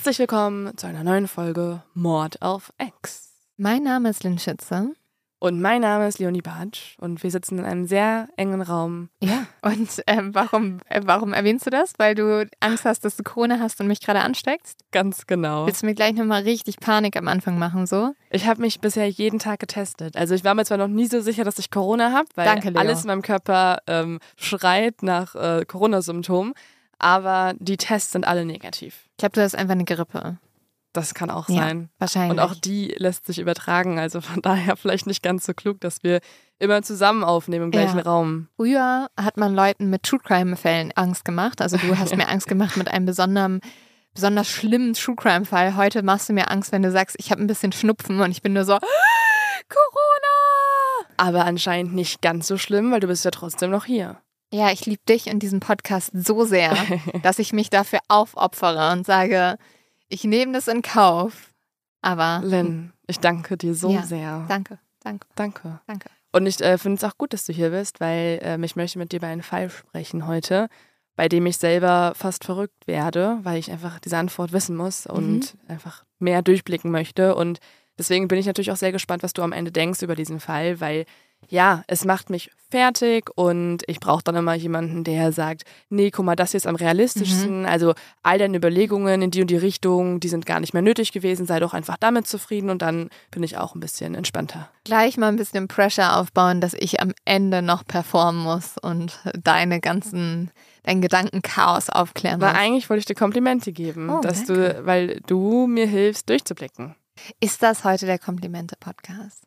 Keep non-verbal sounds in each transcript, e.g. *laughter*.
Herzlich willkommen zu einer neuen Folge Mord auf X. Mein Name ist Lynn Schütze. Und mein Name ist Leonie Bartsch und wir sitzen in einem sehr engen Raum. Ja. Und ähm, warum, äh, warum erwähnst du das? Weil du Angst hast, dass du Corona hast und mich gerade ansteckst? Ganz genau. Willst du mir gleich nochmal richtig Panik am Anfang machen, so? Ich habe mich bisher jeden Tag getestet. Also ich war mir zwar noch nie so sicher, dass ich Corona habe, weil Danke, alles in meinem Körper ähm, schreit nach äh, Corona-Symptomen, aber die Tests sind alle negativ. Ich glaube, du hast einfach eine Grippe. Das kann auch Ja, sein. Wahrscheinlich. Und auch die lässt sich übertragen. Also von *laughs* daher vielleicht nicht ganz so klug, dass wir immer zusammen aufnehmen im gleichen Ja. Raum. Früher hat man Leuten mit True Crime-Fällen Angst gemacht. Also du hast *laughs* mir Angst gemacht mit einem besonderen, besonders schlimmen True Crime-Fall. Heute machst du mir Angst, wenn du sagst, ich habe ein bisschen Schnupfen und ich bin nur so, Corona! Aber anscheinend nicht ganz so schlimm, weil du bist ja trotzdem noch hier. Ja, ich liebe dich und diesen Podcast so sehr, *laughs* dass ich mich dafür aufopfere und sage, ich nehme das in Kauf. Aber Lynn, ich danke dir so Ja. sehr. danke, danke, Danke. danke. Und ich äh, finde es auch gut, dass du hier bist, weil ähm, ich möchte mit dir über einen Fall sprechen heute, bei dem ich selber fast verrückt werde, weil ich einfach diese Antwort wissen muss und einfach mehr durchblicken möchte. Und deswegen bin ich natürlich auch sehr gespannt, was du am Ende denkst über diesen Fall, weil ja, es macht mich fertig und ich brauche dann immer jemanden, der sagt, nee, guck mal, das hier ist am realistischsten. Also all deine Überlegungen in die und die Richtung, die sind gar nicht mehr nötig gewesen, sei doch einfach damit zufrieden und dann bin ich auch ein bisschen entspannter. Gleich mal ein bisschen Pressure aufbauen, dass ich am Ende noch performen muss und deine ganzen, dein Gedankenchaos aufklären Aber muss. eigentlich wollte ich dir Komplimente geben, Oh, dass danke. du, weil du mir hilfst, durchzublicken. Ist das heute der Komplimente-Podcast?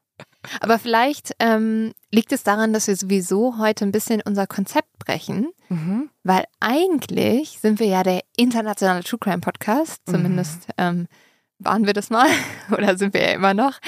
Aber vielleicht ähm, liegt es daran, dass wir sowieso heute ein bisschen unser Konzept brechen, weil eigentlich sind wir ja der internationale True Crime Podcast, zumindest ähm, waren wir das mal *laughs* oder sind wir ja immer noch.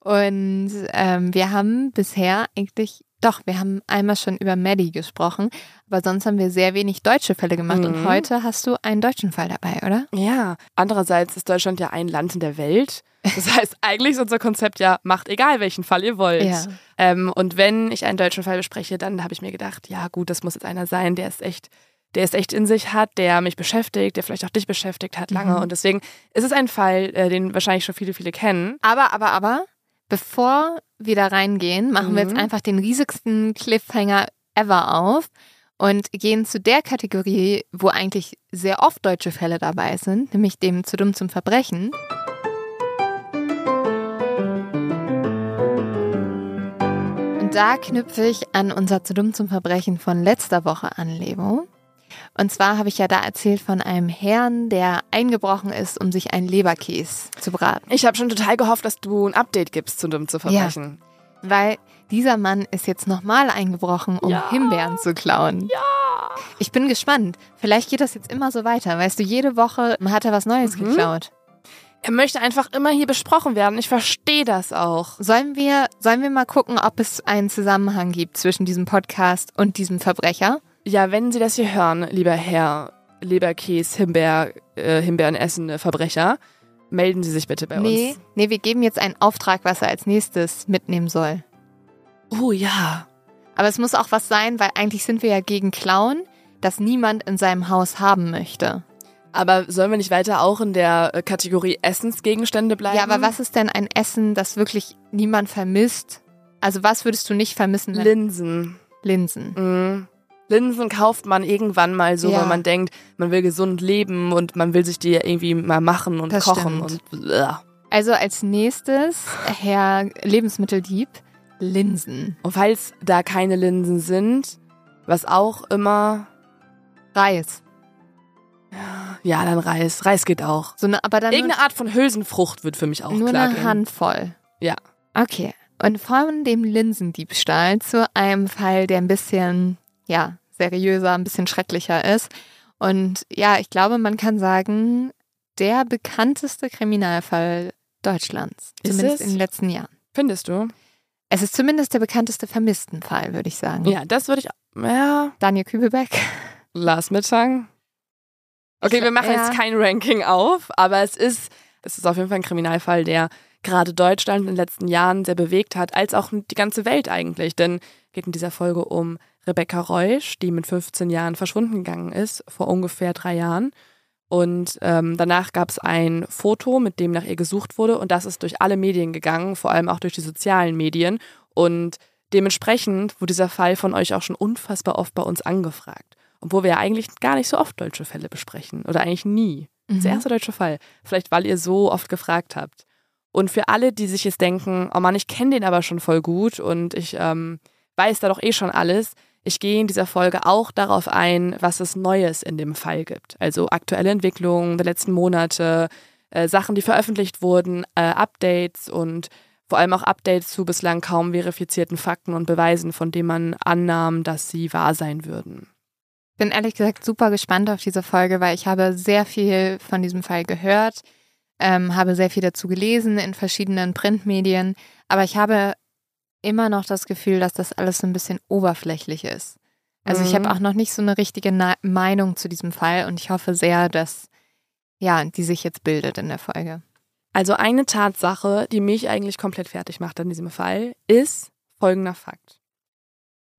Und ähm, wir haben bisher eigentlich, doch, wir haben einmal schon über Maddie gesprochen, aber sonst haben wir sehr wenig deutsche Fälle gemacht. Und Mhm. heute hast du einen deutschen Fall dabei, oder? Ja, andererseits ist Deutschland ja ein Land in der Welt. Das heißt, eigentlich ist unser Konzept ja, macht egal, welchen Fall ihr wollt. Ja. Ähm, und wenn ich einen deutschen Fall bespreche, dann habe ich mir gedacht, ja gut, das muss jetzt einer sein, der ist echt, der es echt in sich hat, der mich beschäftigt, der vielleicht auch dich beschäftigt hat lange. Mhm. Und deswegen ist es ein Fall, äh, den wahrscheinlich schon viele, viele kennen. Aber, aber, aber, bevor wir da reingehen, machen wir jetzt Mhm. einfach den riesigsten Cliffhanger ever auf und gehen zu der Kategorie, wo eigentlich sehr oft deutsche Fälle dabei sind, nämlich dem zu dumm zum Verbrechen. Und da knüpfe ich an unser zu dumm zum Verbrechen von letzter Woche an, Leo. Und zwar habe ich ja da erzählt von einem Herrn, der eingebrochen ist, um sich einen Leberkäse zu braten. Ich habe schon total gehofft, dass du ein Update gibst zu dumm zu verbrechen. Weil dieser Mann ist jetzt nochmal eingebrochen, um Ja. Himbeeren zu klauen. Ja. Ich bin gespannt. Vielleicht geht das jetzt immer so weiter. Weißt du, jede Woche hat er was Neues Mhm. geklaut. Er möchte einfach immer hier besprochen werden. Ich verstehe das auch. Sollen wir, sollen wir mal gucken, ob es einen Zusammenhang gibt zwischen diesem Podcast und diesem Verbrecher? Ja, wenn Sie das hier hören, lieber Herr Leberkäse, Himbeer, äh, Himbeeren essende Verbrecher, melden Sie sich bitte bei nee, uns. nee, wir geben jetzt einen Auftrag, was er als nächstes mitnehmen soll. Oh ja. Aber es muss auch was sein, weil eigentlich sind wir ja gegen Klauen, das niemand in seinem Haus haben möchte. Aber sollen wir nicht weiter auch in der äh, Kategorie Essensgegenstände bleiben? Ja, aber was ist denn ein Essen, das wirklich niemand vermisst? Also was würdest du nicht vermissen? Linsen. Linsen. Mhm. Linsen kauft man irgendwann mal so, Ja. weil man denkt, man will gesund leben und man will sich die irgendwie mal machen und Das kochen stimmt. und. Also als nächstes, Herr Lebensmitteldieb, Linsen. Und falls da keine Linsen sind, was auch immer, Reis. Ja, dann Reis. Reis geht auch. So eine, aber dann Irgendeine Art von Hülsenfrucht wird für mich auch nur klar eine gehen. Handvoll. Ja. Okay. Und von dem Linsendiebstahl zu einem Fall, der ein bisschen, ja, seriöser, ein bisschen schrecklicher ist. Und ja, ich glaube, man kann sagen, der bekannteste Kriminalfall Deutschlands. Ist Zumindest es? in den letzten Jahren. Findest du? Es ist zumindest der bekannteste Vermisstenfall, würde ich sagen. Ja, das würde ich, ja, Daniel Kübelbeck. Lars Mittag. Okay, wir machen Ja. jetzt kein Ranking auf, aber es ist, es ist auf jeden Fall ein Kriminalfall, der gerade Deutschland in den letzten Jahren sehr bewegt hat, als auch die ganze Welt eigentlich. Denn geht in dieser Folge um Rebecca Reusch, die mit 15 Jahren verschwunden gegangen ist, vor ungefähr drei Jahren. Und ähm, danach gab es ein Foto, mit dem nach ihr gesucht wurde. Und das ist durch alle Medien gegangen, vor allem auch durch die sozialen Medien. Und dementsprechend wurde dieser Fall von euch auch schon unfassbar oft bei uns angefragt. Obwohl wir ja eigentlich gar nicht so oft deutsche Fälle besprechen. Oder eigentlich nie. Das Mhm. erste deutsche Fall. Vielleicht, weil ihr so oft gefragt habt. Und für alle, die sich jetzt denken, oh Mann, ich kenne den aber schon voll gut und ich ähm, weiß da doch eh schon alles, ich gehe in dieser Folge auch darauf ein, was es Neues in dem Fall gibt. Also aktuelle Entwicklungen der letzten Monate, äh, Sachen, die veröffentlicht wurden, äh, Updates und vor allem auch Updates zu bislang kaum verifizierten Fakten und Beweisen, von denen man annahm, dass sie wahr sein würden. Bin ehrlich gesagt super gespannt auf diese Folge, weil ich habe sehr viel von diesem Fall gehört, ähm, habe sehr viel dazu gelesen in verschiedenen Printmedien, aber ich habe immer noch das Gefühl, dass das alles so ein bisschen oberflächlich ist. Also ich Mhm. habe auch noch nicht so eine richtige Na Meinung zu diesem Fall und ich hoffe sehr, dass ja, die sich jetzt bildet in der Folge. Also eine Tatsache, die mich eigentlich komplett fertig macht an diesem Fall, ist folgender Fakt.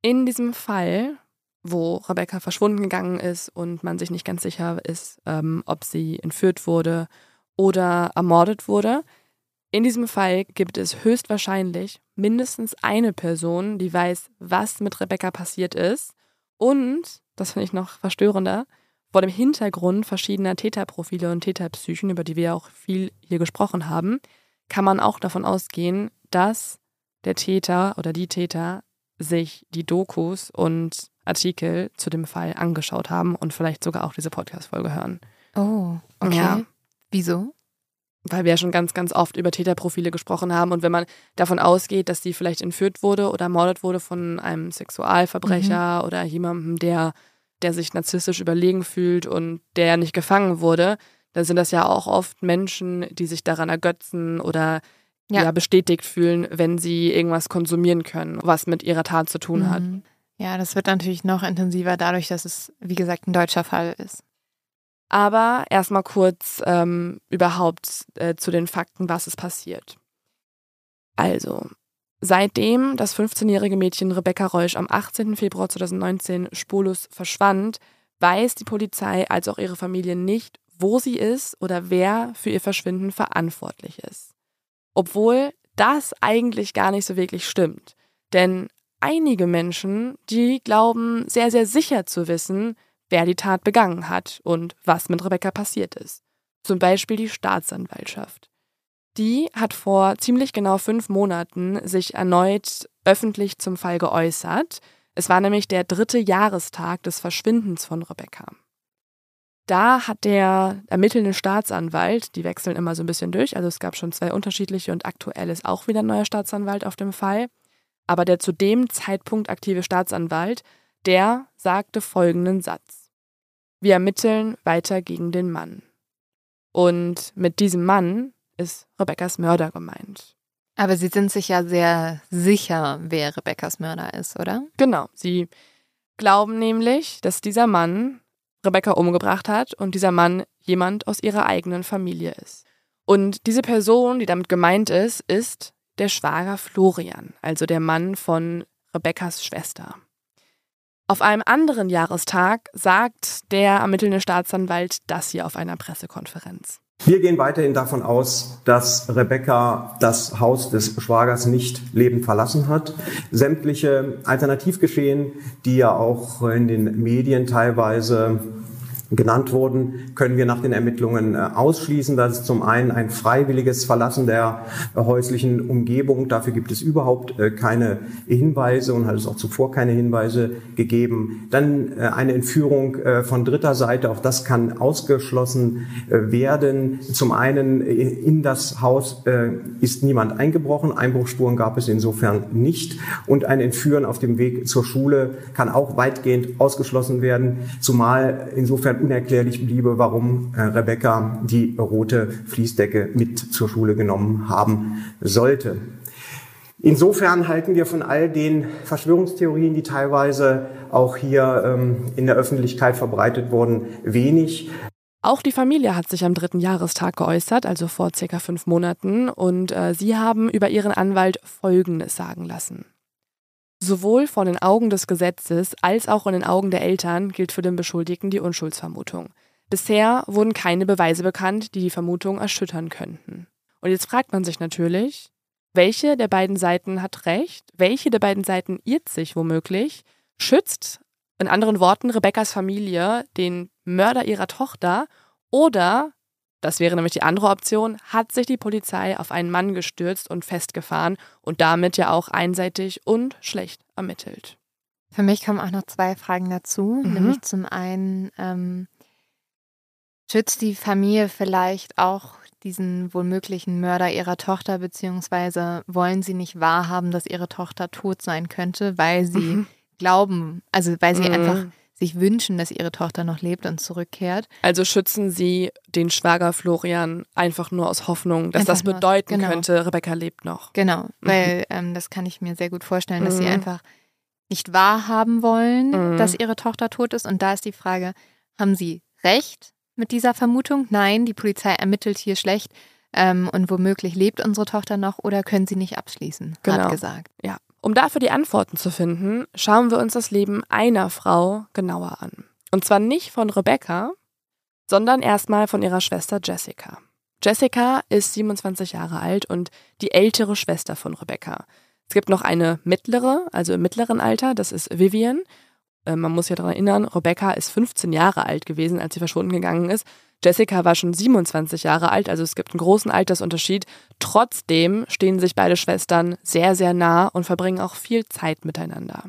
In diesem Fall, wo Rebecca verschwunden gegangen ist und man sich nicht ganz sicher ist, ähm, ob sie entführt wurde oder ermordet wurde, in diesem Fall gibt es höchstwahrscheinlich mindestens eine Person, die weiß, was mit Rebecca passiert ist. Und, das finde ich noch verstörender, vor dem Hintergrund verschiedener Täterprofile und Täterpsychen, über die wir ja auch viel hier gesprochen haben, kann man auch davon ausgehen, dass der Täter oder die Täter sich die Dokus und Artikel zu dem Fall angeschaut haben und vielleicht sogar auch diese Podcast-Folge hören. Oh, okay. Ja. Wieso? Weil wir ja schon ganz, ganz oft über Täterprofile gesprochen haben. Und wenn man davon ausgeht, dass die vielleicht entführt wurde oder ermordet wurde von einem Sexualverbrecher oder jemandem, der, der sich narzisstisch überlegen fühlt und der nicht gefangen wurde, dann sind das ja auch oft Menschen, die sich daran ergötzen oder Ja. ja. bestätigt fühlen, wenn sie irgendwas konsumieren können, was mit ihrer Tat zu tun hat. Ja, das wird natürlich noch intensiver dadurch, dass es, wie gesagt, ein deutscher Fall ist. Aber erstmal kurz ähm, überhaupt äh, zu den Fakten, was ist passiert. Also, seitdem das 15-jährige Mädchen Rebecca Reusch am 18. Februar 2019 spurlos verschwand, weiß die Polizei als auch ihre Familie nicht, wo sie ist oder wer für ihr Verschwinden verantwortlich ist. Obwohl das eigentlich gar nicht so wirklich stimmt. Denn einige Menschen, die glauben sehr, sehr sicher zu wissen, wer die Tat begangen hat und was mit Rebecca passiert ist. Zum Beispiel die Staatsanwaltschaft. Die hat vor ziemlich genau fünf Monaten sich erneut öffentlich zum Fall geäußert. Es war nämlich der dritte Jahrestag des Verschwindens von Rebecca. Da hat der ermittelnde Staatsanwalt, die wechseln immer so ein bisschen durch, also es gab schon zwei unterschiedliche und aktuell ist auch wieder ein neuer Staatsanwalt auf dem Fall. Aber der zu dem Zeitpunkt aktive Staatsanwalt, der sagte folgenden Satz. Wir ermitteln weiter gegen den Mann. Und mit diesem Mann ist Rebeccas Mörder gemeint. Aber Sie sind sich ja sehr sicher, wer Rebeccas Mörder ist, oder? Genau, sie glauben nämlich, dass dieser Mann Rebecca umgebracht hat und dieser Mann jemand aus ihrer eigenen Familie ist. Und diese Person, die damit gemeint ist, ist der Schwager Florian, also der Mann von Rebekkas Schwester. Auf einem anderen Jahrestag sagt der ermittelnde Staatsanwalt das hier auf einer Pressekonferenz. Wir gehen weiterhin davon aus, dass Rebecca das Haus des Schwagers nicht lebend verlassen hat. Sämtliche Alternativgeschehen, die ja auch in den Medien teilweise genannt wurden, können wir nach den Ermittlungen äh, ausschließen. Das ist zum einen ein freiwilliges Verlassen der äh, häuslichen Umgebung. Dafür gibt es überhaupt äh, keine Hinweise und hat es auch zuvor keine Hinweise gegeben. Dann eine Entführung von dritter Seite. Auch das kann ausgeschlossen werden. Zum einen in das Haus ist niemand eingebrochen. Einbruchspuren gab es insofern nicht. Und ein Entführen auf dem Weg zur Schule kann auch weitgehend ausgeschlossen werden. Zumal insofern unerklärlich bliebe, warum äh, Rebecca die rote Fließdecke mit zur Schule genommen haben sollte. Insofern halten wir von all den Verschwörungstheorien, die teilweise auch hier ähm, in der Öffentlichkeit verbreitet wurden, wenig. Auch die Familie hat sich am dritten Jahrestag geäußert, also vor circa fünf Monaten, und äh, sie haben über ihren Anwalt Folgendes sagen lassen. Sowohl vor den Augen des Gesetzes als auch in den Augen der Eltern gilt für den Beschuldigten die Unschuldsvermutung. Bisher wurden keine Beweise bekannt, die die Vermutung erschüttern könnten. Und jetzt fragt man sich natürlich, welche der beiden Seiten hat recht? Welche der beiden Seiten irrt sich womöglich? Schützt, in anderen Worten, Rebekkas Familie den Mörder ihrer Tochter oder das wäre nämlich die andere Option, hat sich die Polizei auf einen Mann gestürzt und festgefahren und damit ja auch einseitig und schlecht ermittelt. Für mich kommen auch noch zwei Fragen dazu. Mhm. Nämlich zum einen, ähm, schützt die Familie vielleicht auch diesen womöglichen Mörder ihrer Tochter, beziehungsweise wollen sie nicht wahrhaben, dass ihre Tochter tot sein könnte, weil sie mhm. glauben, also weil sie mhm. einfach sich wünschen, dass ihre Tochter noch lebt und zurückkehrt. Also schützen sie den Schwager Florian einfach nur aus Hoffnung, dass einfach das bedeuten genau. könnte, Rebecca lebt noch. Genau, mhm. weil ähm, das kann ich mir sehr gut vorstellen, dass mhm. sie einfach nicht wahrhaben wollen, mhm. dass ihre Tochter tot ist. Und da ist die Frage, haben sie recht mit dieser Vermutung? Nein, die Polizei ermittelt hier schlecht. Ähm, und womöglich lebt unsere Tochter noch oder können sie nicht abschließen, genau. hat gesagt. Ja, um dafür die Antworten zu finden, schauen wir uns das Leben einer Frau genauer an. Und zwar nicht von Rebecca, sondern erstmal von ihrer Schwester Jessica. Jessica ist 27 Jahre alt und die ältere Schwester von Rebecca. Es gibt noch eine mittlere, also im mittleren Alter, das ist Vivian. Äh, man muss sich daran erinnern, Rebecca ist 15 Jahre alt gewesen, als sie verschwunden gegangen ist. Jessica war schon 27 Jahre alt, also es gibt einen großen Altersunterschied. Trotzdem stehen sich beide Schwestern sehr, sehr nah und verbringen auch viel Zeit miteinander.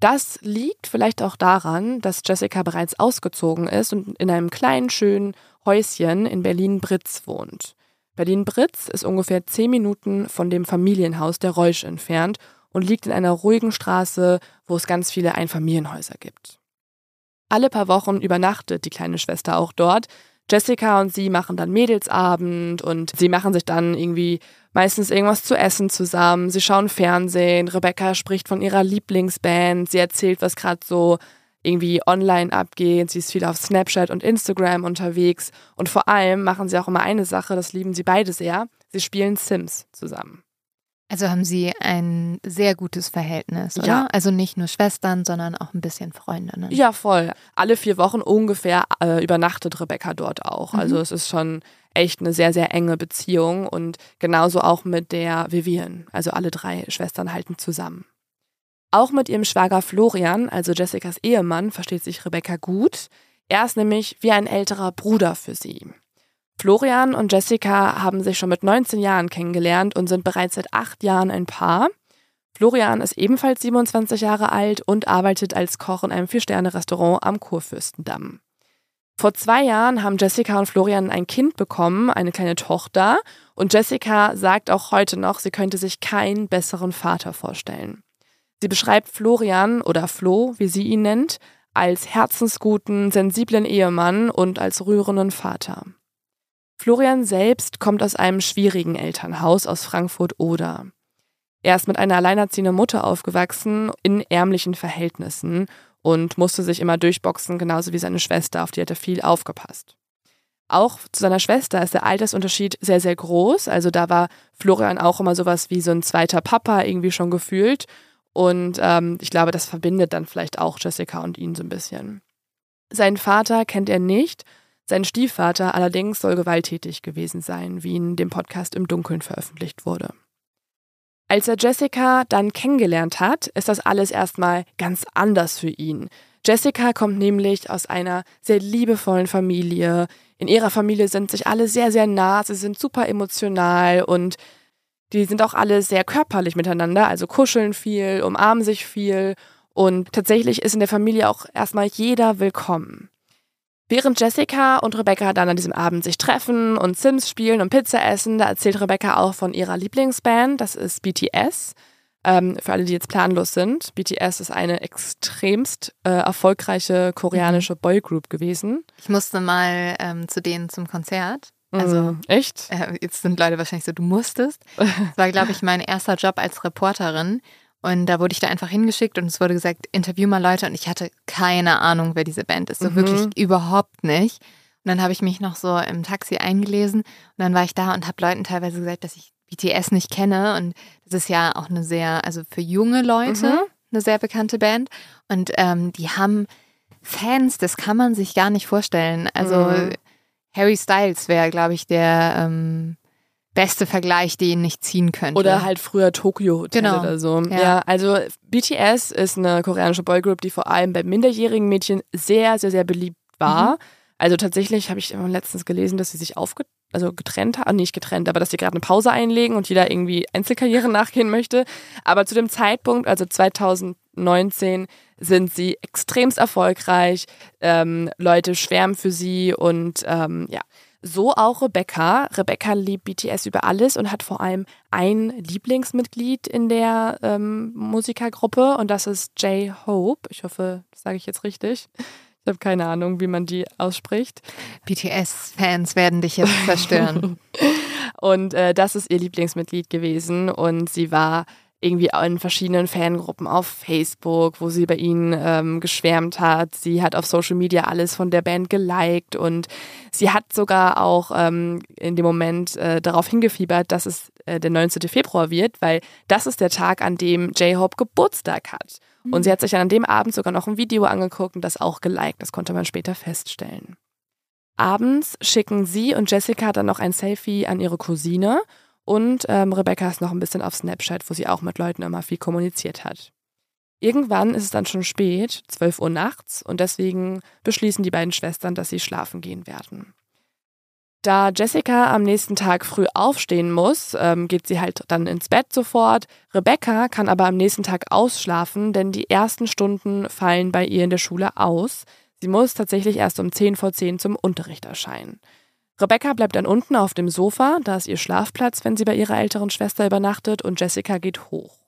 Das liegt vielleicht auch daran, dass Jessica bereits ausgezogen ist und in einem kleinen, schönen Häuschen in Berlin-Britz wohnt. Berlin-Britz ist ungefähr zehn Minuten von dem Familienhaus der Reusch entfernt und liegt in einer ruhigen Straße, wo es ganz viele Einfamilienhäuser gibt. Alle paar Wochen übernachtet die kleine Schwester auch dort. Jessica und sie machen dann Mädelsabend und sie machen sich dann irgendwie meistens irgendwas zu essen zusammen. Sie schauen Fernsehen. Rebecca spricht von ihrer Lieblingsband. Sie erzählt, was gerade so irgendwie online abgeht. Sie ist viel auf Snapchat und Instagram unterwegs. Und vor allem machen sie auch immer eine Sache, das lieben sie beide sehr. Sie spielen Sims zusammen. Also haben Sie ein sehr gutes Verhältnis, oder? Ja. Also nicht nur Schwestern, sondern auch ein bisschen Freundinnen. Ja, voll. Alle vier Wochen ungefähr äh, übernachtet Rebecca dort auch. Mhm. Also es ist schon echt eine sehr, sehr enge Beziehung und genauso auch mit der Vivian. Also alle drei Schwestern halten zusammen. Auch mit ihrem Schwager Florian, also Jessicas Ehemann, versteht sich Rebecca gut. Er ist nämlich wie ein älterer Bruder für sie. Florian und Jessica haben sich schon mit 19 Jahren kennengelernt und sind bereits seit acht Jahren ein Paar. Florian ist ebenfalls 27 Jahre alt und arbeitet als Koch in einem Vier-Sterne-Restaurant am Kurfürstendamm. Vor zwei Jahren haben Jessica und Florian ein Kind bekommen, eine kleine Tochter, und Jessica sagt auch heute noch, sie könnte sich keinen besseren Vater vorstellen. Sie beschreibt Florian oder Flo, wie sie ihn nennt, als herzensguten, sensiblen Ehemann und als rührenden Vater. Florian selbst kommt aus einem schwierigen Elternhaus aus Frankfurt-Oder. Er ist mit einer alleinerziehenden Mutter aufgewachsen, in ärmlichen Verhältnissen und musste sich immer durchboxen, genauso wie seine Schwester, auf die hat er viel aufgepasst. Auch zu seiner Schwester ist der Altersunterschied sehr, sehr groß. Also da war Florian auch immer sowas wie so ein zweiter Papa irgendwie schon gefühlt. Und ähm, ich glaube, das verbindet dann vielleicht auch Jessica und ihn so ein bisschen. Seinen Vater kennt er nicht. Sein Stiefvater allerdings soll gewalttätig gewesen sein, wie in dem Podcast im Dunkeln veröffentlicht wurde. Als er Jessica dann kennengelernt hat, ist das alles erstmal ganz anders für ihn. Jessica kommt nämlich aus einer sehr liebevollen Familie. In ihrer Familie sind sich alle sehr, sehr nah, sie sind super emotional und die sind auch alle sehr körperlich miteinander, also kuscheln viel, umarmen sich viel und tatsächlich ist in der Familie auch erstmal jeder willkommen. Während Jessica und Rebecca dann an diesem Abend sich treffen und Sims spielen und Pizza essen, da erzählt Rebecca auch von ihrer Lieblingsband, das ist BTS. Ähm, für alle, die jetzt planlos sind, BTS ist eine extremst äh, erfolgreiche koreanische mhm. Boygroup gewesen. Ich musste mal ähm, zu denen zum Konzert. Also mm, echt? Äh, jetzt sind Leute wahrscheinlich so, du musstest. *laughs* Das war, glaube ich, mein erster Job als Reporterin. Und da wurde ich da einfach hingeschickt und es wurde gesagt, interview mal Leute. Und ich hatte keine Ahnung, wer diese Band ist. So mhm. wirklich überhaupt nicht. Und dann habe ich mich noch so im Taxi eingelesen und dann war ich da und habe Leuten teilweise gesagt, dass ich BTS nicht kenne. Und das ist ja auch eine sehr, also für junge Leute mhm. eine sehr bekannte Band. Und ähm, die haben Fans, das kann man sich gar nicht vorstellen. Also mhm. Harry Styles wäre, glaube ich, der ähm, beste Vergleich, den ich ziehen könnte. Oder halt früher Tokyo Hotel genau. oder so. Ja. ja. also BTS ist eine koreanische Boygroup, die vor allem bei minderjährigen Mädchen sehr, sehr, sehr beliebt war. Mhm. Also tatsächlich habe ich letztens gelesen, dass sie sich aufge also getrennt haben, nicht getrennt, aber dass sie gerade eine Pause einlegen und jeder irgendwie Einzelkarriere *laughs* nachgehen möchte. Aber zu dem Zeitpunkt, also 2019, sind sie extremst erfolgreich. Ähm, Leute schwärmen für sie und ähm, ja, so auch Rebecca. Rebecca liebt BTS über alles und hat vor allem ein Lieblingsmitglied in der ähm, Musikergruppe und das ist J Hope. Ich hoffe, das sage ich jetzt richtig. Ich habe keine Ahnung, wie man die ausspricht. BTS-Fans werden dich jetzt zerstören. *laughs* und äh, das ist ihr Lieblingsmitglied gewesen und sie war irgendwie in verschiedenen Fangruppen auf Facebook, wo sie bei ihnen ähm, geschwärmt hat. Sie hat auf Social Media alles von der Band geliked und sie hat sogar auch ähm, in dem Moment äh, darauf hingefiebert, dass es äh, der 19. Februar wird, weil das ist der Tag, an dem J-Hope Geburtstag hat. Und sie hat sich dann an dem Abend sogar noch ein Video angeguckt und das auch geliked. Das konnte man später feststellen. Abends schicken sie und Jessica dann noch ein Selfie an ihre Cousine und ähm, Rebecca ist noch ein bisschen auf Snapchat, wo sie auch mit Leuten immer viel kommuniziert hat. Irgendwann ist es dann schon spät, 12 Uhr nachts, und deswegen beschließen die beiden Schwestern, dass sie schlafen gehen werden. Da Jessica am nächsten Tag früh aufstehen muss, ähm, geht sie halt dann ins Bett sofort. Rebecca kann aber am nächsten Tag ausschlafen, denn die ersten Stunden fallen bei ihr in der Schule aus. Sie muss tatsächlich erst um 10 vor 10 zum Unterricht erscheinen. Rebecca bleibt dann unten auf dem Sofa, da ist ihr Schlafplatz, wenn sie bei ihrer älteren Schwester übernachtet, und Jessica geht hoch.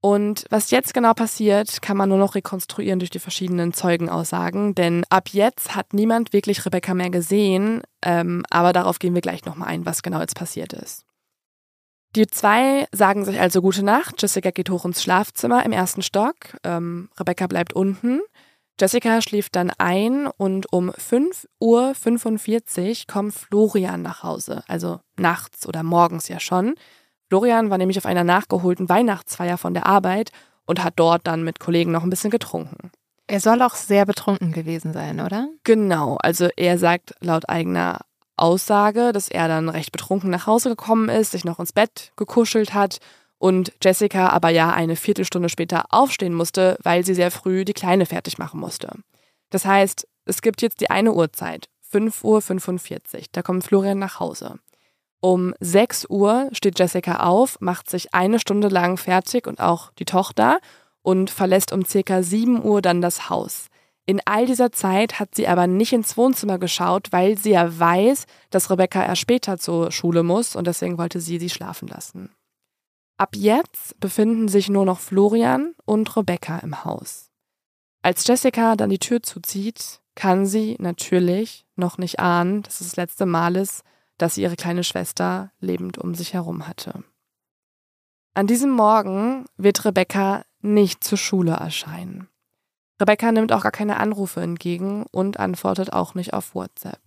Und was jetzt genau passiert, kann man nur noch rekonstruieren durch die verschiedenen Zeugenaussagen, denn ab jetzt hat niemand wirklich Rebecca mehr gesehen, ähm, aber darauf gehen wir gleich nochmal ein, was genau jetzt passiert ist. Die zwei sagen sich also gute Nacht. Jessica geht hoch ins Schlafzimmer im ersten Stock. Ähm, Rebecca bleibt unten. Jessica schläft dann ein und um 5.45 Uhr kommt Florian nach Hause, also nachts oder morgens ja schon. Florian war nämlich auf einer nachgeholten Weihnachtsfeier von der Arbeit und hat dort dann mit Kollegen noch ein bisschen getrunken. Er soll auch sehr betrunken gewesen sein, oder? Genau, also er sagt laut eigener Aussage, dass er dann recht betrunken nach Hause gekommen ist, sich noch ins Bett gekuschelt hat und Jessica aber ja eine Viertelstunde später aufstehen musste, weil sie sehr früh die Kleine fertig machen musste. Das heißt, es gibt jetzt die eine Uhrzeit, 5.45 Uhr, da kommt Florian nach Hause. Um 6 Uhr steht Jessica auf, macht sich eine Stunde lang fertig und auch die Tochter und verlässt um circa 7 Uhr dann das Haus. In all dieser Zeit hat sie aber nicht ins Wohnzimmer geschaut, weil sie ja weiß, dass Rebecca erst später zur Schule muss und deswegen wollte sie sie schlafen lassen. Ab jetzt befinden sich nur noch Florian und Rebecca im Haus. Als Jessica dann die Tür zuzieht, kann sie natürlich noch nicht ahnen, dass es das letzte Mal ist, dass sie ihre kleine Schwester lebend um sich herum hatte. An diesem Morgen wird Rebecca nicht zur Schule erscheinen. Rebecca nimmt auch gar keine Anrufe entgegen und antwortet auch nicht auf WhatsApp.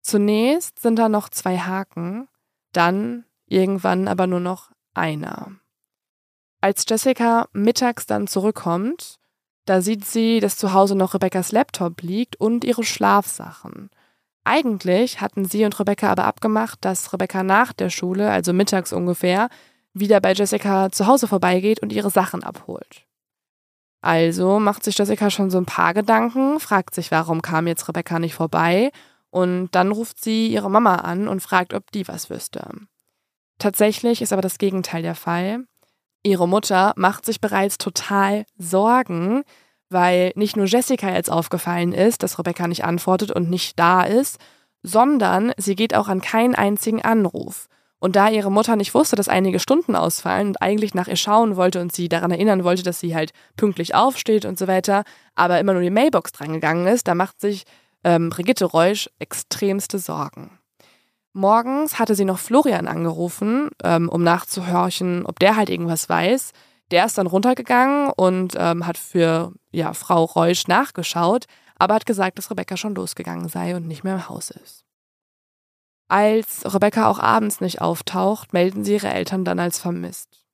Zunächst sind da noch zwei Haken, dann irgendwann aber nur noch einer. Als Jessica mittags dann zurückkommt, da sieht sie, dass zu Hause noch Rebecca's Laptop liegt und ihre Schlafsachen. Eigentlich hatten sie und Rebecca aber abgemacht, dass Rebecca nach der Schule, also mittags ungefähr, wieder bei Jessica zu Hause vorbeigeht und ihre Sachen abholt. Also macht sich Jessica schon so ein paar Gedanken, fragt sich, warum kam jetzt Rebecca nicht vorbei und dann ruft sie ihre Mama an und fragt, ob die was wüsste. Tatsächlich ist aber das Gegenteil der Fall. Ihre Mutter macht sich bereits total Sorgen, weil nicht nur Jessica jetzt aufgefallen ist, dass Rebecca nicht antwortet und nicht da ist, sondern sie geht auch an keinen einzigen Anruf. Und da ihre Mutter nicht wusste, dass einige Stunden ausfallen und eigentlich nach ihr schauen wollte und sie daran erinnern wollte, dass sie halt pünktlich aufsteht und so weiter, aber immer nur die Mailbox drangegangen ist, da macht sich ähm, Brigitte Reusch extremste Sorgen. Morgens hatte sie noch Florian angerufen, ähm, um nachzuhorchen, ob der halt irgendwas weiß. Der ist dann runtergegangen und ähm, hat für ja, Frau Reusch nachgeschaut, aber hat gesagt, dass Rebecca schon losgegangen sei und nicht mehr im Haus ist. Als Rebecca auch abends nicht auftaucht, melden sie ihre Eltern dann als vermisst.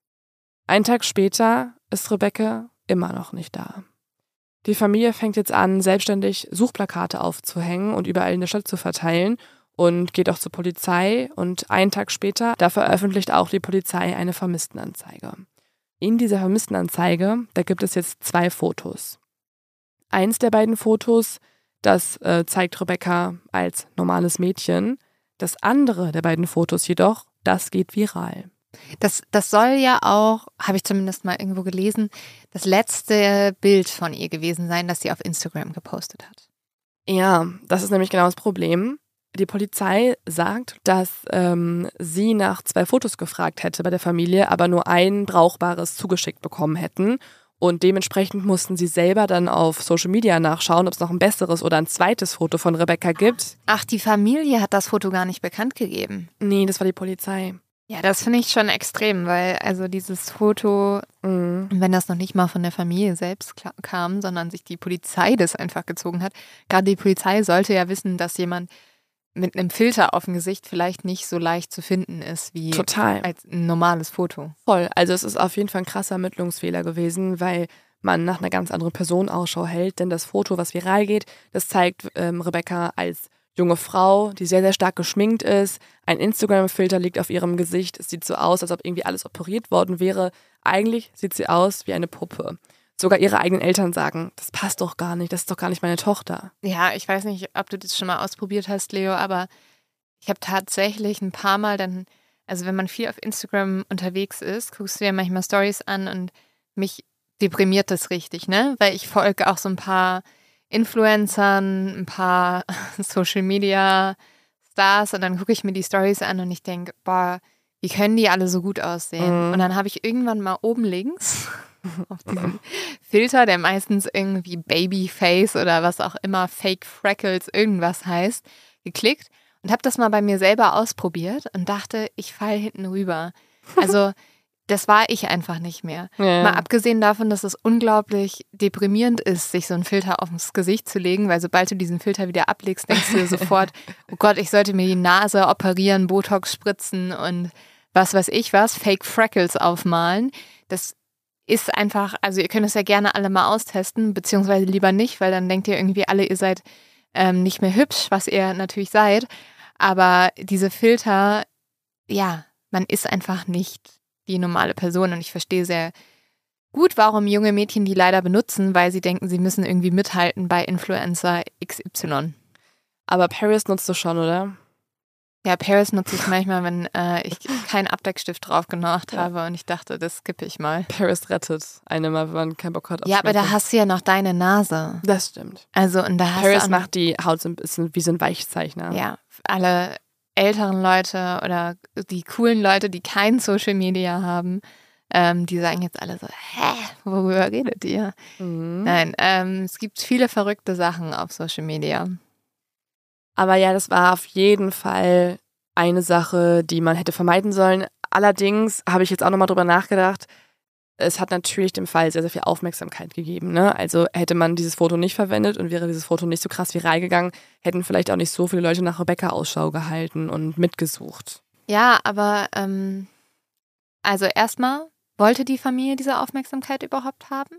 Einen Tag später ist Rebecca immer noch nicht da. Die Familie fängt jetzt an, selbstständig Suchplakate aufzuhängen und überall in der Stadt zu verteilen und geht auch zur Polizei und einen Tag später, da veröffentlicht auch die Polizei eine Vermisstenanzeige. In dieser Vermisstenanzeige, da gibt es jetzt zwei Fotos. Eins der beiden Fotos, das äh, zeigt Rebecca als normales Mädchen. Das andere der beiden Fotos jedoch, das geht viral. Das, das soll ja auch, habe ich zumindest mal irgendwo gelesen, das letzte Bild von ihr gewesen sein, das sie auf Instagram gepostet hat. Ja, das ist nämlich genau das Problem. Die Polizei sagt, dass ähm, sie nach zwei Fotos gefragt hätte bei der Familie, aber nur ein brauchbares zugeschickt bekommen hätten. Und dementsprechend mussten sie selber dann auf Social Media nachschauen, ob es noch ein besseres oder ein zweites Foto von Rebecca gibt. Ach, die Familie hat das Foto gar nicht bekannt gegeben. Nee, das war die Polizei. Ja, das finde ich schon extrem, weil also dieses Foto, mhm. wenn das noch nicht mal von der Familie selbst kam, sondern sich die Polizei das einfach gezogen hat. Gerade die Polizei sollte ja wissen, dass jemand mit einem Filter auf dem Gesicht vielleicht nicht so leicht zu finden ist wie Total. als ein normales Foto. Voll. Also es ist auf jeden Fall ein krasser Ermittlungsfehler gewesen, weil man nach einer ganz anderen Person Ausschau hält. Denn das Foto, was viral geht, das zeigt ähm, Rebecca als junge Frau, die sehr, sehr stark geschminkt ist. Ein Instagram-Filter liegt auf ihrem Gesicht. Es sieht so aus, als ob irgendwie alles operiert worden wäre. Eigentlich sieht sie aus wie eine Puppe. Sogar ihre eigenen Eltern sagen, das passt doch gar nicht, das ist doch gar nicht meine Tochter. Ja, ich weiß nicht, ob du das schon mal ausprobiert hast, Leo, aber ich habe tatsächlich ein paar Mal dann, also wenn man viel auf Instagram unterwegs ist, guckst du dir manchmal Stories an und mich deprimiert das richtig, ne? Weil ich folge auch so ein paar Influencern, ein paar *laughs* Social Media Stars und dann gucke ich mir die Stories an und ich denke, boah, wie können die alle so gut aussehen? Mhm. Und dann habe ich irgendwann mal oben links *laughs* auf diesen Filter, der meistens irgendwie Babyface oder was auch immer, Fake Freckles, irgendwas heißt, geklickt und habe das mal bei mir selber ausprobiert und dachte, ich fall hinten rüber. *laughs* Also das war ich einfach nicht mehr. Ja. Mal abgesehen davon, dass es unglaublich deprimierend ist, sich so einen Filter aufs Gesicht zu legen, weil sobald du diesen Filter wieder ablegst, denkst du sofort, *laughs* oh Gott, ich sollte mir die Nase operieren, Botox spritzen und was weiß ich was, Fake Freckles aufmalen. Das ist einfach, also ihr könnt es ja gerne alle mal austesten, beziehungsweise lieber nicht, weil dann denkt ihr irgendwie alle, ihr seid ähm, nicht mehr hübsch, was ihr natürlich seid. Aber diese Filter, ja, man ist einfach nicht die normale Person und ich verstehe sehr gut, warum junge Mädchen die leider benutzen, weil sie denken, sie müssen irgendwie mithalten bei Influencer XY. Aber Paris nutzt du schon, oder? Ja, Paris nutze ich manchmal, wenn äh, ich *laughs* keinen Abdeckstift drauf gemacht ja. habe und ich dachte, das skippe ich mal. Paris rettet eine mal, wenn man keinen Bock hat. Ja, aber da hast du ja noch deine Nase. Das stimmt. Also und da hast Paris du macht die Haut so ein bisschen wie so ein Weichzeichner. Ja, alle älteren Leute oder die coolen Leute, die kein Social Media haben, ähm, die sagen jetzt alle so, hä, worüber redet ihr? Mhm. Nein, ähm, es gibt viele verrückte Sachen auf Social Media. Aber ja, das war auf jeden Fall eine Sache, die man hätte vermeiden sollen. Allerdings habe ich jetzt auch nochmal drüber nachgedacht. Es hat natürlich dem Fall sehr, sehr viel Aufmerksamkeit gegeben. Ne? Also hätte man dieses Foto nicht verwendet und wäre dieses Foto nicht so krass viral gegangen, hätten vielleicht auch nicht so viele Leute nach Rebecca Ausschau gehalten und mitgesucht. Ja, aber ähm, also erstmal wollte die Familie diese Aufmerksamkeit überhaupt haben?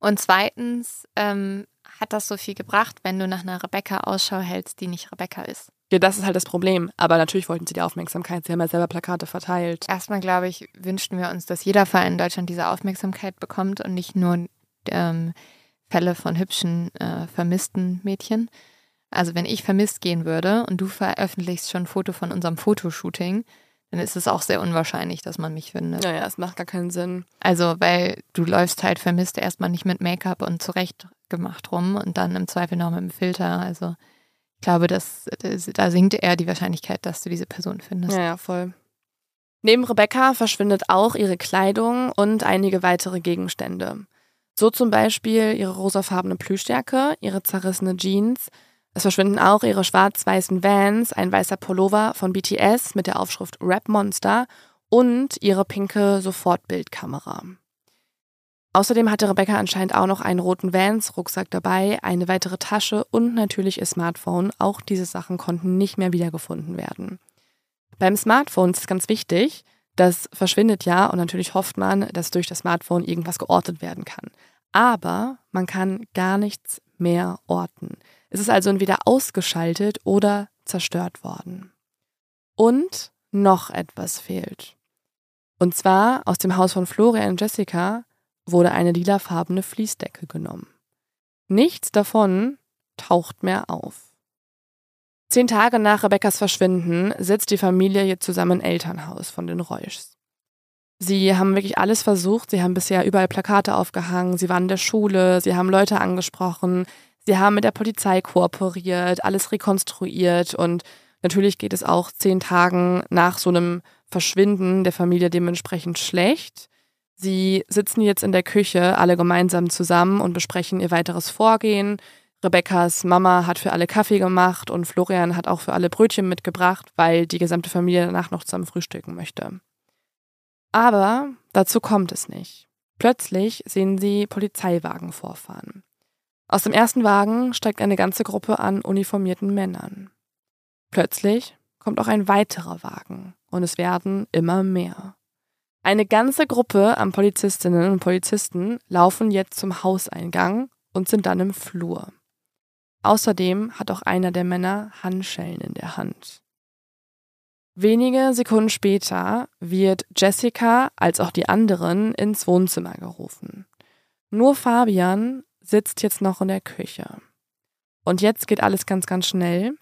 Und zweitens, ähm, hat das so viel gebracht, wenn du nach einer Rebecca Ausschau hältst, die nicht Rebecca ist? Ja, das ist halt das Problem. Aber natürlich wollten sie die Aufmerksamkeit. Sie haben ja selber Plakate verteilt. Erstmal, glaube ich, wünschten wir uns, dass jeder Fall in Deutschland diese Aufmerksamkeit bekommt und nicht nur ähm, Fälle von hübschen, äh, vermissten Mädchen. Also wenn ich vermisst gehen würde und du veröffentlichst schon ein Foto von unserem Fotoshooting, dann ist es auch sehr unwahrscheinlich, dass man mich findet. Naja, es macht gar keinen Sinn. Also, weil du läufst halt vermisst erstmal nicht mit Make-up und zurecht gemacht rum und dann im Zweifel noch mit dem Filter. Also ich glaube, dass, da sinkt eher die Wahrscheinlichkeit, dass du diese Person findest. Ja, ja, voll. Neben Rebecca verschwindet auch ihre Kleidung und einige weitere Gegenstände. So zum Beispiel ihre rosafarbene Plüschjacke, ihre zerrissene Jeans, es verschwinden auch ihre schwarz-weißen Vans, ein weißer Pullover von BTS mit der Aufschrift Rap Monster und ihre pinke Sofortbildkamera. Außerdem hatte Rebecca anscheinend auch noch einen roten Vans-Rucksack dabei, eine weitere Tasche und natürlich ihr Smartphone. Auch diese Sachen konnten nicht mehr wiedergefunden werden. Beim Smartphone ist ganz wichtig, das verschwindet ja und natürlich hofft man, dass durch das Smartphone irgendwas geortet werden kann. Aber man kann gar nichts mehr orten. Es ist also entweder ausgeschaltet oder zerstört worden. Und noch etwas fehlt. Und zwar aus dem Haus von Florian und Jessica wurde eine lilafarbene Fließdecke genommen. Nichts davon taucht mehr auf. Zehn Tage nach Rebekkas Verschwinden sitzt die Familie jetzt zusammen im Elternhaus von den Reuschs. Sie haben wirklich alles versucht. Sie haben bisher überall Plakate aufgehangen. Sie waren in der Schule. Sie haben Leute angesprochen. Sie haben mit der Polizei kooperiert, alles rekonstruiert und natürlich geht es auch zehn Tagen nach so einem Verschwinden der Familie dementsprechend schlecht. Sie sitzen jetzt in der Küche alle gemeinsam zusammen und besprechen ihr weiteres Vorgehen. Rebekkas Mama hat für alle Kaffee gemacht und Florian hat auch für alle Brötchen mitgebracht, weil die gesamte Familie danach noch zusammen frühstücken möchte. Aber dazu kommt es nicht. Plötzlich sehen sie Polizeiwagen vorfahren. Aus dem ersten Wagen steigt eine ganze Gruppe an uniformierten Männern. Plötzlich kommt auch ein weiterer Wagen und es werden immer mehr. Eine ganze Gruppe an Polizistinnen und Polizisten laufen jetzt zum Hauseingang und sind dann im Flur. Außerdem hat auch einer der Männer Handschellen in der Hand. Wenige Sekunden später wird Jessica als auch die anderen ins Wohnzimmer gerufen. Nur Fabian sitzt jetzt noch in der Küche. Und jetzt geht alles ganz, ganz schnell.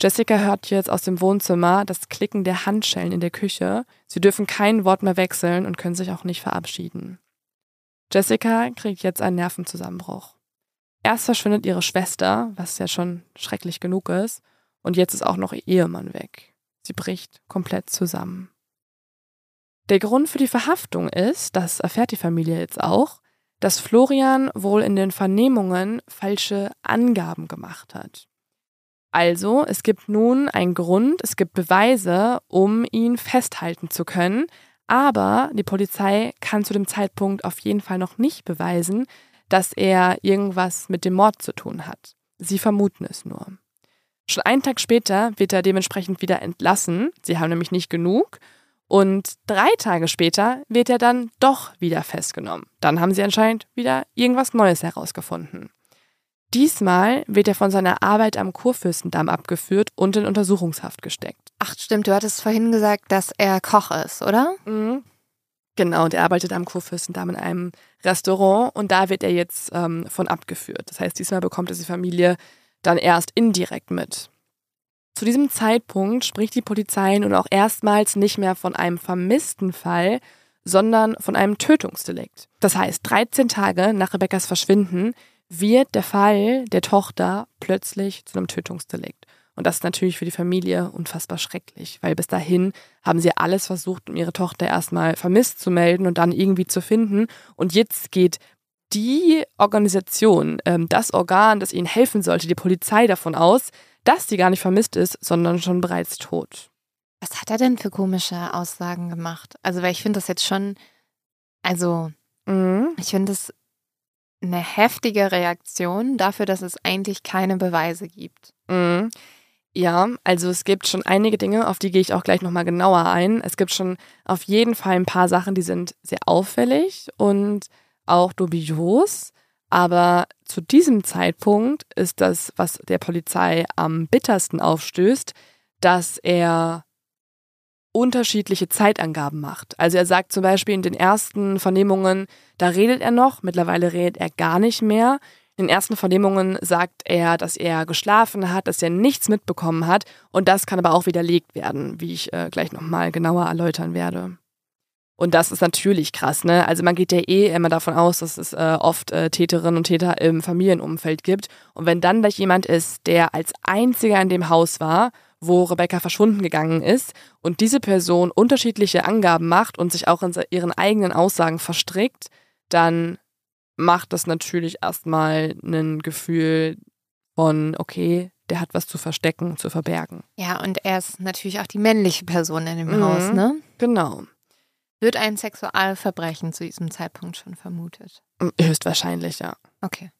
Jessica hört jetzt aus dem Wohnzimmer das Klicken der Handschellen in der Küche. Sie dürfen kein Wort mehr wechseln und können sich auch nicht verabschieden. Jessica kriegt jetzt einen Nervenzusammenbruch. Erst verschwindet ihre Schwester, was ja schon schrecklich genug ist, und jetzt ist auch noch ihr Ehemann weg. Sie bricht komplett zusammen. Der Grund für die Verhaftung ist, das erfährt die Familie jetzt auch, dass Florian wohl in den Vernehmungen falsche Angaben gemacht hat. Also, es gibt nun einen Grund, es gibt Beweise, um ihn festhalten zu können, aber die Polizei kann zu dem Zeitpunkt auf jeden Fall noch nicht beweisen, dass er irgendwas mit dem Mord zu tun hat. Sie vermuten es nur. Schon einen Tag später wird er dementsprechend wieder entlassen. Sie haben nämlich nicht genug und drei Tage später wird er dann doch wieder festgenommen. Dann haben sie anscheinend wieder irgendwas Neues herausgefunden. Diesmal wird er von seiner Arbeit am Kurfürstendamm abgeführt und in Untersuchungshaft gesteckt. Ach, stimmt, du hattest vorhin gesagt, dass er Koch ist, oder? Mhm. Genau, der arbeitet am Kurfürstendamm in einem Restaurant und da wird er jetzt ähm, von abgeführt. Das heißt, diesmal bekommt es die Familie dann erst indirekt mit. Zu diesem Zeitpunkt spricht die Polizei nun auch erstmals nicht mehr von einem vermissten Fall, sondern von einem Tötungsdelikt. Das heißt, 13 Tage nach Rebekkas Verschwinden wird der Fall der Tochter plötzlich zu einem Tötungsdelikt. Und das ist natürlich für die Familie unfassbar schrecklich, weil bis dahin haben sie alles versucht, um ihre Tochter erstmal vermisst zu melden und dann irgendwie zu finden. Und jetzt geht die Organisation, ähm, das Organ, das ihnen helfen sollte, die Polizei davon aus, dass sie gar nicht vermisst ist, sondern schon bereits tot. Was hat er denn für komische Aussagen gemacht? Also, weil ich finde das jetzt schon, also, mhm. ich finde das eine heftige Reaktion dafür, dass es eigentlich keine Beweise gibt. Mhm. Ja, also es gibt schon einige Dinge, auf die gehe ich auch gleich nochmal genauer ein. Es gibt schon auf jeden Fall ein paar Sachen, die sind sehr auffällig und auch dubios. Aber zu diesem Zeitpunkt ist das, was der Polizei am bittersten aufstößt, dass er unterschiedliche Zeitangaben macht. Also er sagt zum Beispiel in den ersten Vernehmungen, da redet er noch, mittlerweile redet er gar nicht mehr. In den ersten Vernehmungen sagt er, dass er geschlafen hat, dass er nichts mitbekommen hat und das kann aber auch widerlegt werden, wie ich äh, gleich nochmal genauer erläutern werde. Und das ist natürlich krass, ne? Also man geht ja eh immer davon aus, dass es äh, oft äh, Täterinnen und Täter im Familienumfeld gibt. Und wenn dann gleich jemand ist, der als einziger in dem Haus war, wo Rebecca verschwunden gegangen ist und diese Person unterschiedliche Angaben macht und sich auch in ihren eigenen Aussagen verstrickt, dann macht das natürlich erstmal ein Gefühl von, okay, der hat was zu verstecken, zu verbergen. Ja, und er ist natürlich auch die männliche Person in dem mhm, Haus, ne? Genau. Wird ein Sexualverbrechen zu diesem Zeitpunkt schon vermutet? Höchstwahrscheinlich, ja. Okay.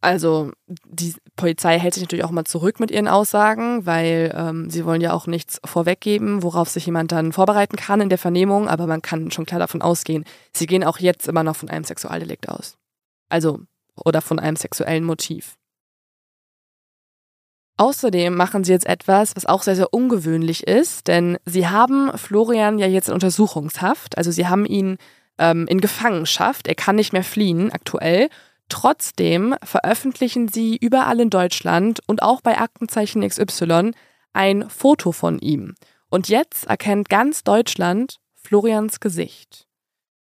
Also die Polizei hält sich natürlich auch mal zurück mit ihren Aussagen, weil ähm, sie wollen ja auch nichts vorweggeben, worauf sich jemand dann vorbereiten kann in der Vernehmung, aber man kann schon klar davon ausgehen, sie gehen auch jetzt immer noch von einem Sexualdelikt aus. Also, oder von einem sexuellen Motiv. Außerdem machen sie jetzt etwas, was auch sehr, sehr ungewöhnlich ist, denn sie haben Florian ja jetzt in Untersuchungshaft, also sie haben ihn ähm, in Gefangenschaft, er kann nicht mehr fliehen aktuell. Trotzdem veröffentlichen sie überall in Deutschland und auch bei Aktenzeichen XY ein Foto von ihm. Und jetzt erkennt ganz Deutschland Florians Gesicht.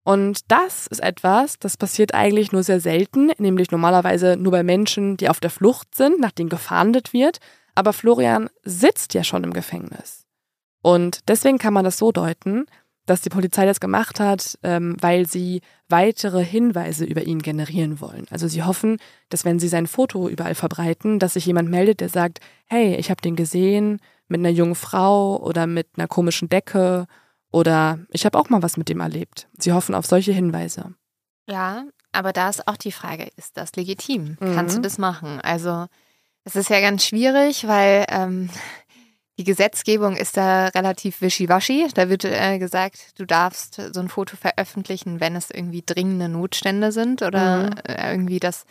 Und das ist etwas, das passiert eigentlich nur sehr selten, nämlich normalerweise nur bei Menschen, die auf der Flucht sind, nach denen gefahndet wird. Aber Florian sitzt ja schon im Gefängnis. Und deswegen kann man das so deuten, dass die Polizei das gemacht hat, ähm, weil sie weitere Hinweise über ihn generieren wollen. Also sie hoffen, dass wenn sie sein Foto überall verbreiten, dass sich jemand meldet, der sagt, hey, ich habe den gesehen mit einer jungen Frau oder mit einer komischen Decke oder ich habe auch mal was mit dem erlebt. Sie hoffen auf solche Hinweise. Ja, aber da ist auch die Frage, ist das legitim? Mhm. Kannst du das machen? Also es ist ja ganz schwierig, weil ähm, die Gesetzgebung ist da relativ wischiwaschi. Da wird äh, gesagt, du darfst so ein Foto veröffentlichen, wenn es irgendwie dringende Notstände sind oder mhm. Äh, irgendwie das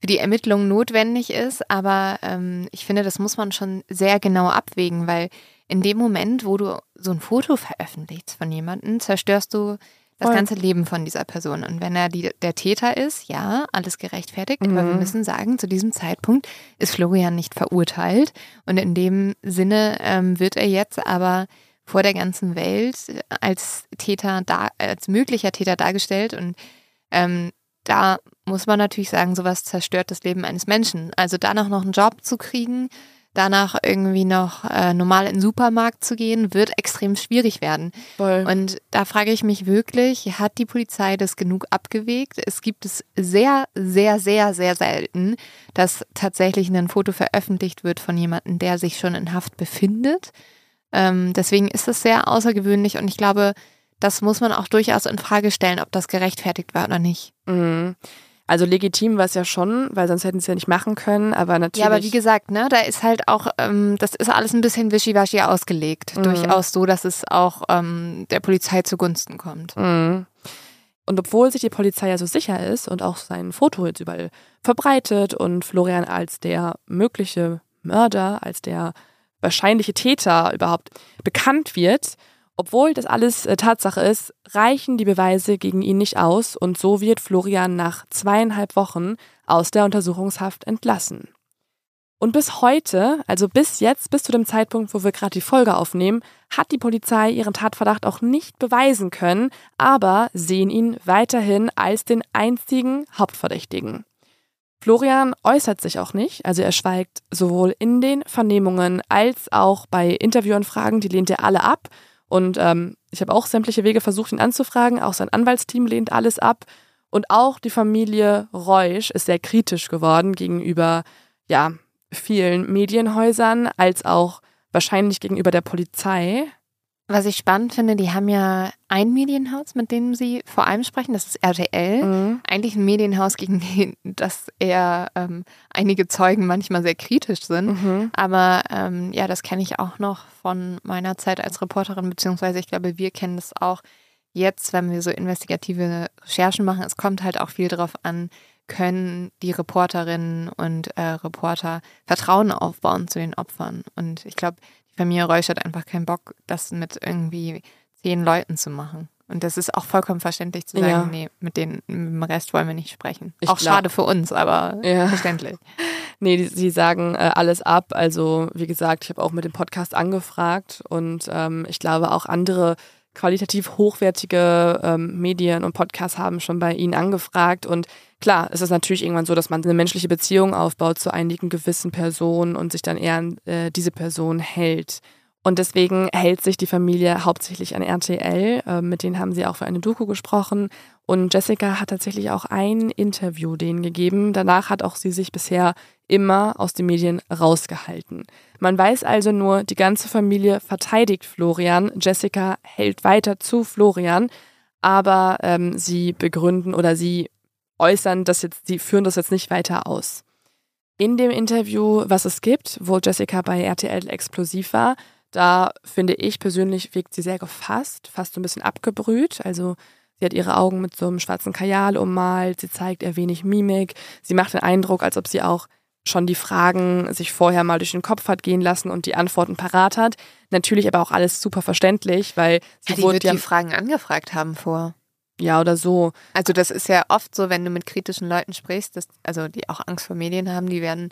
für die Ermittlung notwendig ist. Aber ähm, ich finde, das muss man schon sehr genau abwägen, weil in dem Moment, wo du so ein Foto veröffentlichst von jemandem, zerstörst du das Voll. ganze Leben von dieser Person. Und wenn er die, der Täter ist, ja, alles gerechtfertigt. Mhm. Aber wir mhm. müssen sagen, zu diesem Zeitpunkt ist Florian nicht verurteilt. Und in dem Sinne ähm, wird er jetzt aber vor der ganzen Welt als Täter, da, als möglicher Täter dargestellt. Und ähm, da muss man natürlich sagen, sowas zerstört das Leben eines Menschen. Also danach noch einen Job zu kriegen, danach irgendwie noch äh, normal in den Supermarkt zu gehen, wird extrem schwierig werden. Voll. Und da frage ich mich wirklich, hat die Polizei das genug abgewegt? Es gibt es sehr, sehr, sehr, sehr selten, dass tatsächlich ein Foto veröffentlicht wird von jemandem, der sich schon in Haft befindet. Ähm, deswegen ist es sehr außergewöhnlich und ich glaube, das muss man auch durchaus in Frage stellen, ob das gerechtfertigt war oder nicht. Mhm. Also legitim war es ja schon, weil sonst hätten sie ja nicht machen können, aber natürlich. Ja, aber wie gesagt, ne, da ist halt auch, ähm, das ist alles ein bisschen wischiwaschi ausgelegt. Mhm. Durchaus so, dass es auch ähm, der Polizei zugunsten kommt. Mhm. Und obwohl sich die Polizei ja so sicher ist und auch sein Foto jetzt überall verbreitet und Florian als der mögliche Mörder, als der wahrscheinliche Täter überhaupt bekannt wird, obwohl das alles äh, Tatsache ist, reichen die Beweise gegen ihn nicht aus und so wird Florian nach zweieinhalb Wochen aus der Untersuchungshaft entlassen. Und bis heute, also bis jetzt, bis zu dem Zeitpunkt, wo wir gerade die Folge aufnehmen, hat die Polizei ihren Tatverdacht auch nicht beweisen können, aber sehen ihn weiterhin als den einzigen Hauptverdächtigen. Florian äußert sich auch nicht, also er schweigt sowohl in den Vernehmungen als auch bei Interviewanfragen, die lehnt er alle ab und ähm, ich habe auch sämtliche Wege versucht, ihn anzufragen. Auch sein Anwaltsteam lehnt alles ab. Und auch die Familie Reusch ist sehr kritisch geworden gegenüber ja, vielen Medienhäusern, als auch wahrscheinlich gegenüber der Polizei. Was ich spannend finde, die haben ja ein Medienhaus, mit dem sie vor allem sprechen, das ist RTL. Mhm. Eigentlich ein Medienhaus, gegen den, das eher ähm, einige Zeugen manchmal sehr kritisch sind. Mhm. Aber ähm, ja, das kenne ich auch noch von meiner Zeit als Reporterin, beziehungsweise ich glaube, wir kennen das auch jetzt, wenn wir so investigative Recherchen machen. Es kommt halt auch viel darauf an, können die Reporterinnen und äh, Reporter Vertrauen aufbauen zu den Opfern. Und ich glaube, Familie Reusch hat einfach keinen Bock, das mit irgendwie zehn Leuten zu machen. Und das ist auch vollkommen verständlich zu sagen, ja. nee, mit, den, mit dem Rest wollen wir nicht sprechen. Ich auch glaub, schade für uns, aber ja. verständlich. *laughs* Nee, die, sie sagen äh, alles ab. Also wie gesagt, ich habe auch mit dem Podcast angefragt und ähm, ich glaube auch andere qualitativ hochwertige ähm, Medien und Podcasts haben schon bei ihnen angefragt. Und klar, es ist natürlich irgendwann so, dass man eine menschliche Beziehung aufbaut zu einigen gewissen Personen und sich dann eher an äh, diese Person hält. Und deswegen hält sich die Familie hauptsächlich an RTL. Äh, mit denen haben sie auch für eine Doku gesprochen. Und Jessica hat tatsächlich auch ein Interview denen gegeben. Danach hat auch sie sich bisher immer aus den Medien rausgehalten. Man weiß also nur, die ganze Familie verteidigt Florian. Jessica hält weiter zu Florian. Aber ähm, sie begründen oder sie äußern das jetzt, sie führen das jetzt nicht weiter aus. In dem Interview, was es gibt, wo Jessica bei RTL explosiv war, da finde ich persönlich, wirkt sie sehr gefasst, fast so ein bisschen abgebrüht. Also sie hat ihre Augen mit so einem schwarzen Kajal ummalt, sie zeigt eher wenig Mimik. Sie macht den Eindruck, als ob sie auch schon die Fragen sich vorher mal durch den Kopf hat gehen lassen und die Antworten parat hat. Natürlich aber auch alles super verständlich, weil sie ja, die wurde wird ja, die Fragen angefragt haben vor. Ja, oder so. Also das ist ja oft so, wenn du mit kritischen Leuten sprichst, dass, also die auch Angst vor Medien haben, die werden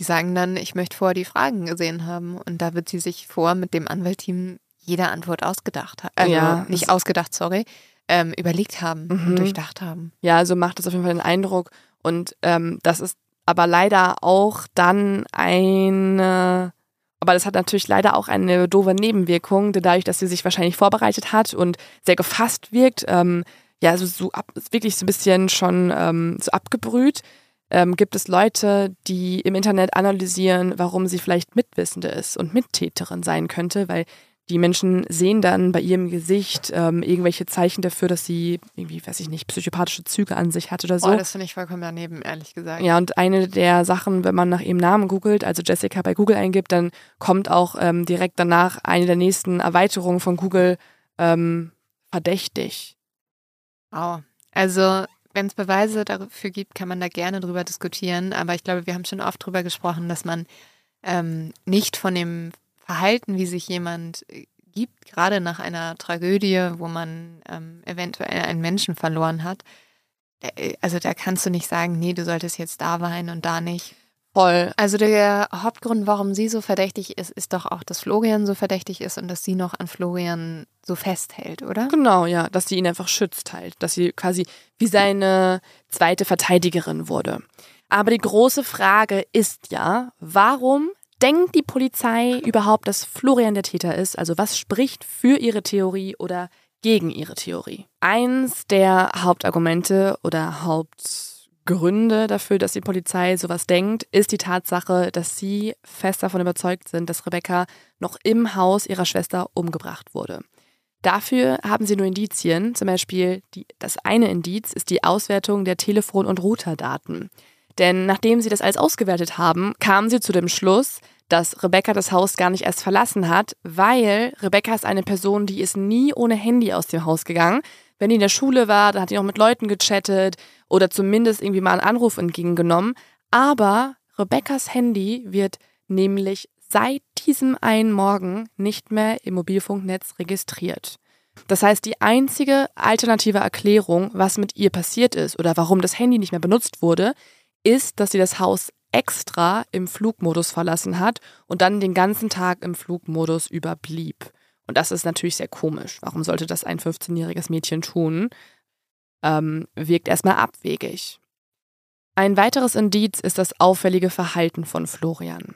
die sagen dann, ich möchte vorher die Fragen gesehen haben. Und da wird sie sich vor mit dem Anwaltteam jede Antwort ausgedacht haben. Also ja, nicht ausgedacht, sorry, ähm, überlegt haben mhm. und durchdacht haben. Ja, also macht das auf jeden Fall den Eindruck. Und ähm, das ist aber leider auch dann eine, aber das hat natürlich leider auch eine doofe Nebenwirkung, dadurch, dass sie sich wahrscheinlich vorbereitet hat und sehr gefasst wirkt. Ähm, ja, also so ab, wirklich so ein bisschen schon ähm, so abgebrüht ähm, gibt es Leute, die im Internet analysieren, warum sie vielleicht Mitwissende ist und Mittäterin sein könnte, weil die Menschen sehen dann bei ihrem Gesicht ähm, irgendwelche Zeichen dafür, dass sie irgendwie, weiß ich nicht, psychopathische Züge an sich hat oder so. Oh, das finde ich vollkommen daneben, ehrlich gesagt. Ja, und eine der Sachen, wenn man nach ihrem Namen googelt, also Jessica bei Google eingibt, dann kommt auch ähm, direkt danach eine der nächsten Erweiterungen von Google ähm, verdächtig. Oh, also wenn es Beweise dafür gibt, kann man da gerne drüber diskutieren. Aber ich glaube, wir haben schon oft drüber gesprochen, dass man ähm, nicht von dem Verhalten, wie sich jemand äh, gibt, gerade nach einer Tragödie, wo man ähm, eventuell einen Menschen verloren hat, äh, also da kannst du nicht sagen, nee, du solltest jetzt da weinen und da nicht. Voll. Also der Hauptgrund, warum sie so verdächtig ist, ist doch auch, dass Florian so verdächtig ist und dass sie noch an Florian so festhält, oder? Genau, ja, dass sie ihn einfach schützt halt, dass sie quasi wie seine zweite Verteidigerin wurde. Aber die große Frage ist ja, warum denkt die Polizei überhaupt, dass Florian der Täter ist? Also was spricht für ihre Theorie oder gegen ihre Theorie? Eins der Hauptargumente oder Haupt Gründe dafür, dass die Polizei sowas denkt, ist die Tatsache, dass sie fest davon überzeugt sind, dass Rebecca noch im Haus ihrer Schwester umgebracht wurde. Dafür haben sie nur Indizien, zum Beispiel die, das eine Indiz ist die Auswertung der Telefon- und Routerdaten. Denn nachdem sie das alles ausgewertet haben, kamen sie zu dem Schluss, dass Rebecca das Haus gar nicht erst verlassen hat, weil Rebecca ist eine Person, die ist nie ohne Handy aus dem Haus gegangen. Wenn die in der Schule war, dann hat die noch mit Leuten gechattet oder zumindest irgendwie mal einen Anruf entgegengenommen. Aber Rebecca's Handy wird nämlich seit diesem einen Morgen nicht mehr im Mobilfunknetz registriert. Das heißt, die einzige alternative Erklärung, was mit ihr passiert ist oder warum das Handy nicht mehr benutzt wurde, ist, dass sie das Haus extra im Flugmodus verlassen hat und dann den ganzen Tag im Flugmodus überblieb. Und das ist natürlich sehr komisch. Warum sollte das ein 15-jähriges Mädchen tun? ähm, wirkt erstmal abwegig. Ein weiteres Indiz ist das auffällige Verhalten von Florian.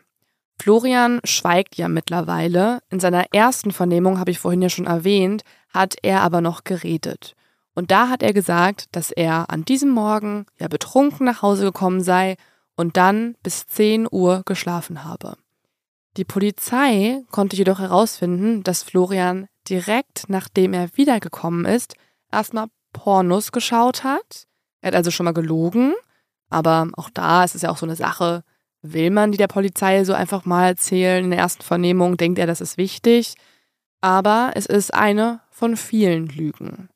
Florian schweigt ja mittlerweile. In seiner ersten Vernehmung, habe ich vorhin ja schon erwähnt, hat er aber noch geredet. Und da hat er gesagt, dass er an diesem Morgen ja betrunken nach Hause gekommen sei und dann bis 10 Uhr geschlafen habe. Die Polizei konnte jedoch herausfinden, dass Florian direkt nachdem er wiedergekommen ist, erstmal Pornos geschaut hat. Er hat also schon mal gelogen, aber auch da ist es ja auch so eine Sache, will man die der Polizei so einfach mal erzählen in der ersten Vernehmung, denkt er, das ist wichtig. Aber es ist eine von vielen Lügen.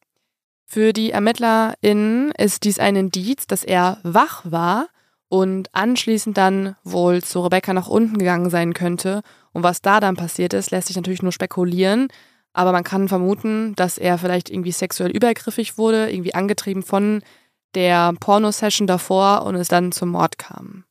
Für die ErmittlerInnen ist dies ein Indiz, dass er wach war und anschließend dann wohl zu Rebecca nach unten gegangen sein könnte. Und was da dann passiert ist, lässt sich natürlich nur spekulieren. Aber man kann vermuten, dass er vielleicht irgendwie sexuell übergriffig wurde, irgendwie angetrieben von der Pornosession davor und es dann zum Mord kam.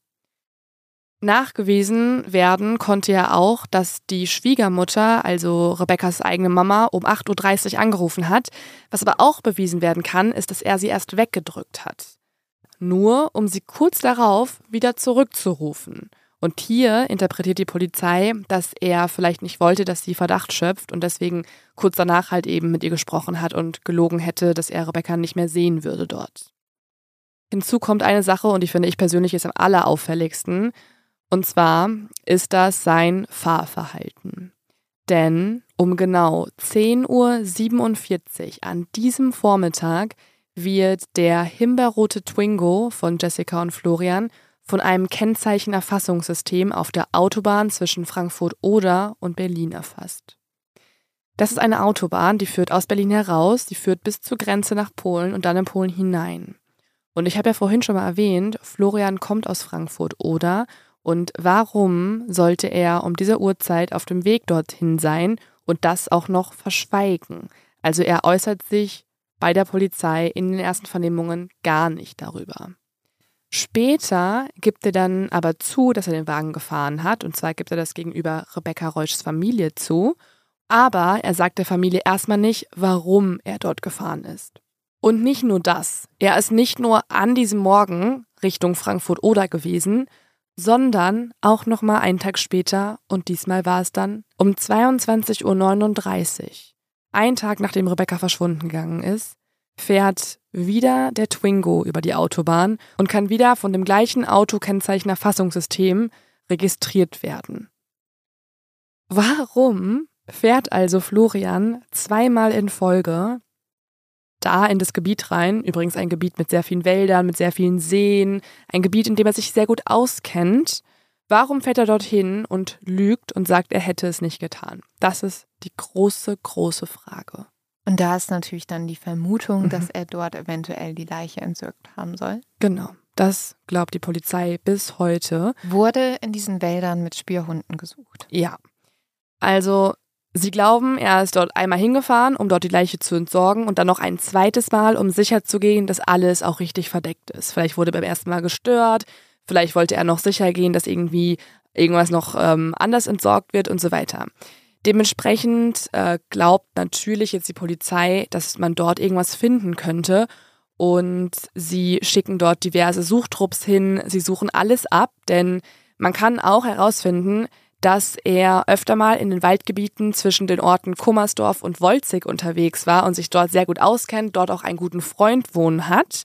Nachgewiesen werden konnte ja auch, dass die Schwiegermutter, also Rebekkas eigene Mama, um 8.30 Uhr angerufen hat. Was aber auch bewiesen werden kann, ist, dass er sie erst weggedrückt hat nur um sie kurz darauf wieder zurückzurufen. Und hier interpretiert die Polizei, dass er vielleicht nicht wollte, dass sie Verdacht schöpft und deswegen kurz danach halt eben mit ihr gesprochen hat und gelogen hätte, dass er Rebecca nicht mehr sehen würde dort. Hinzu kommt eine Sache, und die finde ich persönlich ist am allerauffälligsten, und zwar ist das sein Fahrverhalten. Denn um genau 10.47 Uhr an diesem Vormittag wird der himbeerrote Twingo von Jessica und Florian von einem Kennzeichenerfassungssystem auf der Autobahn zwischen Frankfurt-Oder und Berlin erfasst. Das ist eine Autobahn, die führt aus Berlin heraus, die führt bis zur Grenze nach Polen und dann in Polen hinein. Und ich habe ja vorhin schon mal erwähnt, Florian kommt aus Frankfurt-Oder und warum sollte er um diese Uhrzeit auf dem Weg dorthin sein und das auch noch verschweigen? Also er äußert sich bei der Polizei in den ersten Vernehmungen gar nicht darüber. Später gibt er dann aber zu, dass er den Wagen gefahren hat, und zwar gibt er das gegenüber Rebecca Reuschs Familie zu, aber er sagt der Familie erstmal nicht, warum er dort gefahren ist. Und nicht nur das, er ist nicht nur an diesem Morgen Richtung Frankfurt-Oder gewesen, sondern auch nochmal einen Tag später, und diesmal war es dann um 22.39 Uhr, ein Tag nachdem Rebecca verschwunden gegangen ist, fährt wieder der Twingo über die Autobahn und kann wieder von dem gleichen Autokennzeichnerfassungssystem registriert werden. Warum fährt also Florian zweimal in Folge da in das Gebiet rein, übrigens ein Gebiet mit sehr vielen Wäldern, mit sehr vielen Seen, ein Gebiet, in dem er sich sehr gut auskennt, Warum fährt er dorthin und lügt und sagt, er hätte es nicht getan? Das ist die große, große Frage. Und da ist natürlich dann die Vermutung, mhm. dass er dort eventuell die Leiche entsorgt haben soll. Genau. Das glaubt die Polizei bis heute. Wurde in diesen Wäldern mit Spürhunden gesucht? Ja. Also, sie glauben, er ist dort einmal hingefahren, um dort die Leiche zu entsorgen und dann noch ein zweites Mal, um sicherzugehen, dass alles auch richtig verdeckt ist. Vielleicht wurde beim ersten Mal gestört, Vielleicht wollte er noch sicher gehen, dass irgendwie irgendwas noch ähm, anders entsorgt wird und so weiter. Dementsprechend äh, glaubt natürlich jetzt die Polizei, dass man dort irgendwas finden könnte. Und sie schicken dort diverse Suchtrupps hin. Sie suchen alles ab, denn man kann auch herausfinden, dass er öfter mal in den Waldgebieten zwischen den Orten Kummersdorf und Wolzig unterwegs war und sich dort sehr gut auskennt, dort auch einen guten Freund wohnen hat.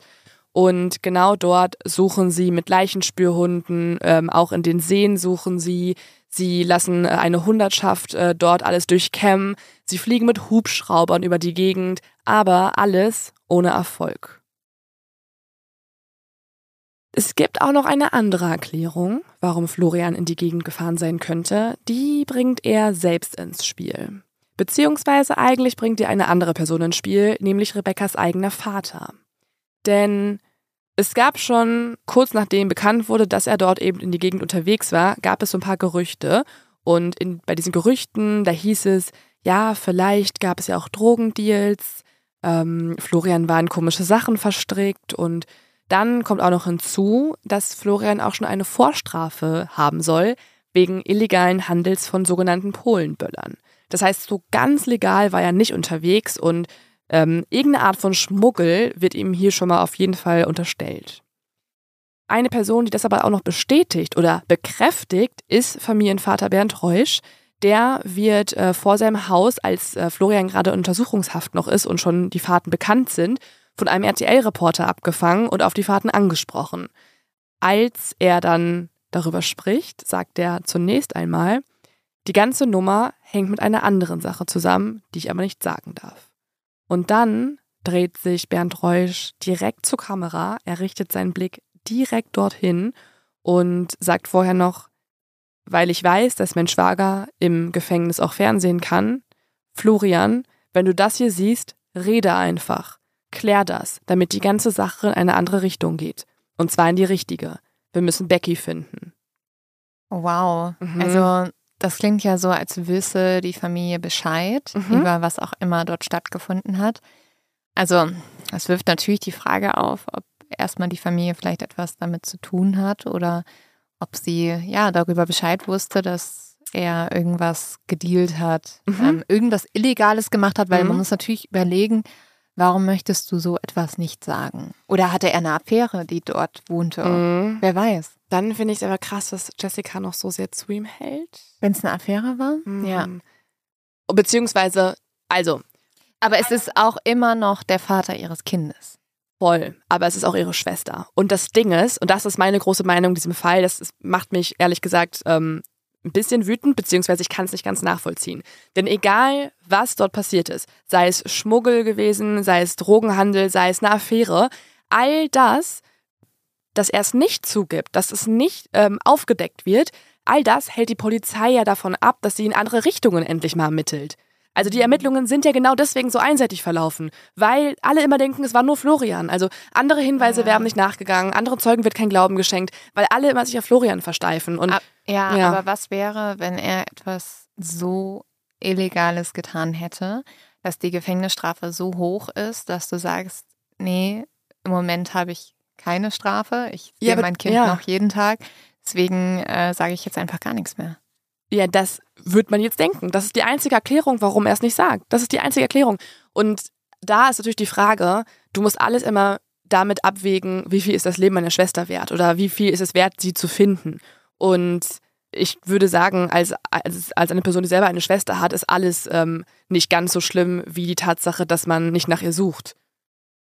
Und genau dort suchen sie mit Leichenspürhunden, ähm, auch in den Seen suchen sie. Sie lassen äh, eine Hundertschaft äh, dort alles durchkämmen. Sie fliegen mit Hubschraubern über die Gegend, aber alles ohne Erfolg. Es gibt auch noch eine andere Erklärung, warum Florian in die Gegend gefahren sein könnte. Die bringt er selbst ins Spiel. Beziehungsweise eigentlich bringt er eine andere Person ins Spiel, nämlich Rebekkas eigener Vater. Denn es gab schon, kurz nachdem bekannt wurde, dass er dort eben in die Gegend unterwegs war, gab es so ein paar Gerüchte. Und in, bei diesen Gerüchten, da hieß es, ja, vielleicht gab es ja auch Drogendeals, ähm, Florian war in komische Sachen verstrickt und dann kommt auch noch hinzu, dass Florian auch schon eine Vorstrafe haben soll wegen illegalen Handels von sogenannten Polenböllern. Das heißt, so ganz legal war er nicht unterwegs und ähm, irgendeine Art von Schmuggel wird ihm hier schon mal auf jeden Fall unterstellt. Eine Person, die das aber auch noch bestätigt oder bekräftigt, ist Familienvater Bernd Reusch. Der wird äh, vor seinem Haus, als äh, Florian gerade in Untersuchungshaft noch ist und schon die Fahrten bekannt sind, von einem RTL-Reporter abgefangen und auf die Fahrten angesprochen. Als er dann darüber spricht, sagt er zunächst einmal, Die ganze Nummer hängt mit einer anderen Sache zusammen, die ich aber nicht sagen darf. Und dann dreht sich Bernd Reusch direkt zur Kamera, er richtet seinen Blick direkt dorthin und sagt vorher noch, weil ich weiß, dass mein Schwager im Gefängnis auch Fernsehen kann, Florian, wenn du das hier siehst, rede einfach. Klär das, damit die ganze Sache in eine andere Richtung geht. Und zwar in die richtige. Wir müssen Becky finden. Wow. Mhm. Also das klingt ja so, als wüsste die Familie Bescheid mhm. über was auch immer dort stattgefunden hat. Also es wirft natürlich die Frage auf, ob erstmal die Familie vielleicht etwas damit zu tun hat oder ob sie ja darüber Bescheid wusste, dass er irgendwas gedealt hat, mhm. ähm, irgendwas Illegales gemacht hat, weil mhm. man muss natürlich überlegen, warum möchtest du so etwas nicht sagen? Oder hatte er eine Affäre, die dort wohnte? Mhm. Wer weiß. Dann finde ich es aber krass, dass Jessica noch so sehr zu ihm hält. Wenn es eine Affäre war? Mhm. Ja. Beziehungsweise, also. Aber es ist auch immer noch der Vater ihres Kindes. Voll, aber es ist auch ihre Schwester. Und das Ding ist, und das ist meine große Meinung in diesem Fall, das ist, macht mich ehrlich gesagt ähm, ein bisschen wütend, beziehungsweise ich kann es nicht ganz nachvollziehen. Denn egal, was dort passiert ist, sei es Schmuggel gewesen, sei es Drogenhandel, sei es eine Affäre, all das, dass er es nicht zugibt, dass es nicht ähm, aufgedeckt wird, all das hält die Polizei ja davon ab, dass sie in andere Richtungen endlich mal ermittelt. Also die Ermittlungen sind ja genau deswegen so einseitig verlaufen, weil alle immer denken, es war nur Florian. Also andere Hinweise ja. werden nicht nachgegangen, anderen Zeugen wird kein Glauben geschenkt, weil alle immer sich auf Florian versteifen. Und, Ab, ja, ja, aber was wäre, wenn er etwas so Illegales getan hätte, dass die Gefängnisstrafe so hoch ist, dass du sagst, nee, im Moment habe ich keine Strafe, ich sehe ja, mein Kind ja. noch jeden Tag, deswegen äh, sage ich jetzt einfach gar nichts mehr. Ja, das wird man jetzt denken. Das ist die einzige Erklärung, warum er es nicht sagt. Das ist die einzige Erklärung. Und da ist natürlich die Frage, du musst alles immer damit abwägen, wie viel ist das Leben meiner Schwester wert oder wie viel ist es wert, sie zu finden. Und ich würde sagen, als, als, als eine Person, die selber eine Schwester hat, ist alles ähm, nicht ganz so schlimm wie die Tatsache, dass man nicht nach ihr sucht.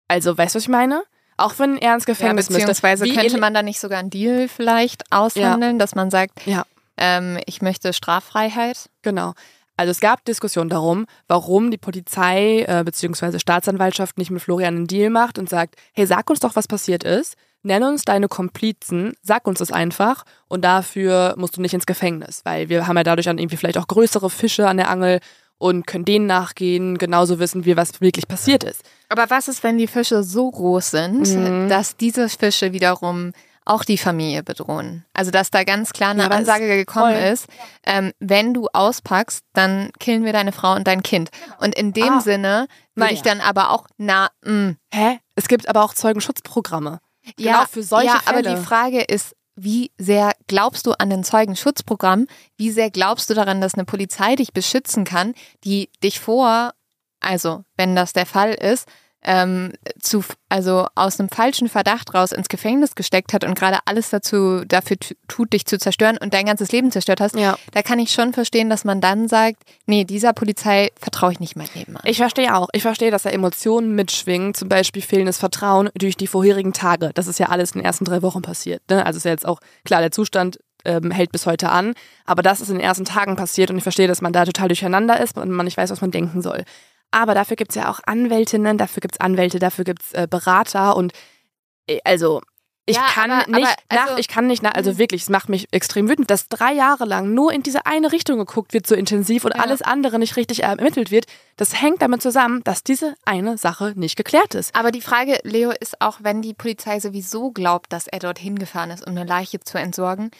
Also, weißt du, was ich meine? Auch wenn er ins Gefängnis ja, beziehungsweise müsste. könnte man da nicht sogar einen Deal vielleicht aushandeln, ja. dass man sagt, ja. Ähm, ich möchte Straffreiheit. Genau. Also es gab Diskussionen darum, warum die Polizei äh, bzw. Staatsanwaltschaft nicht mit Florian einen Deal macht und sagt, hey, sag uns doch, was passiert ist, nenn uns deine Komplizen, sag uns das einfach und dafür musst du nicht ins Gefängnis, weil wir haben ja dadurch dann irgendwie vielleicht auch größere Fische an der Angel und können denen nachgehen, genauso wissen wir, was wirklich passiert ist. Aber was ist, wenn die Fische so groß sind, mhm. dass diese Fische wiederum auch die Familie bedrohen. Also dass da ganz klar eine ja, Ansage gekommen voll. ist, ähm, wenn du auspackst, dann killen wir deine Frau und dein Kind. Und in dem ah, Sinne würde ich dann aber auch, na, mh. Mm. Hä? Es gibt aber auch Zeugenschutzprogramme. Genau ja, für solche ja, Fälle. aber die Frage ist, wie sehr glaubst du an den Zeugenschutzprogramm? Wie sehr glaubst du daran, dass eine Polizei dich beschützen kann, die dich vor, also wenn das der Fall ist, ähm, zu, also aus einem falschen Verdacht raus ins Gefängnis gesteckt hat und gerade alles dazu dafür tut, dich zu zerstören und dein ganzes Leben zerstört hast, ja. da kann ich schon verstehen, dass man dann sagt, nee, dieser Polizei vertraue ich nicht mein Leben an. Ich verstehe auch. Ich verstehe, dass da Emotionen mitschwingen, zum Beispiel fehlendes Vertrauen durch die vorherigen Tage. Das ist ja alles in den ersten drei Wochen passiert. Ne? Also ist ja jetzt auch klar, der Zustand ähm, hält bis heute an. Aber das ist in den ersten Tagen passiert und ich verstehe, dass man da total durcheinander ist und man nicht weiß, was man denken soll. Aber dafür gibt es ja auch Anwältinnen, dafür gibt es Anwälte, dafür gibt es äh, Berater und äh, also ich ja, kann aber, nicht aber, also, nach, ich kann nicht nach, also mhm. wirklich, es macht mich extrem wütend, dass drei Jahre lang nur in diese eine Richtung geguckt wird, so intensiv und ja. alles andere nicht richtig ermittelt wird. Das hängt damit zusammen, dass diese eine Sache nicht geklärt ist. Aber die Frage, Leo, ist auch, wenn die Polizei sowieso glaubt, dass er dorthin gefahren ist, um eine Leiche zu entsorgen,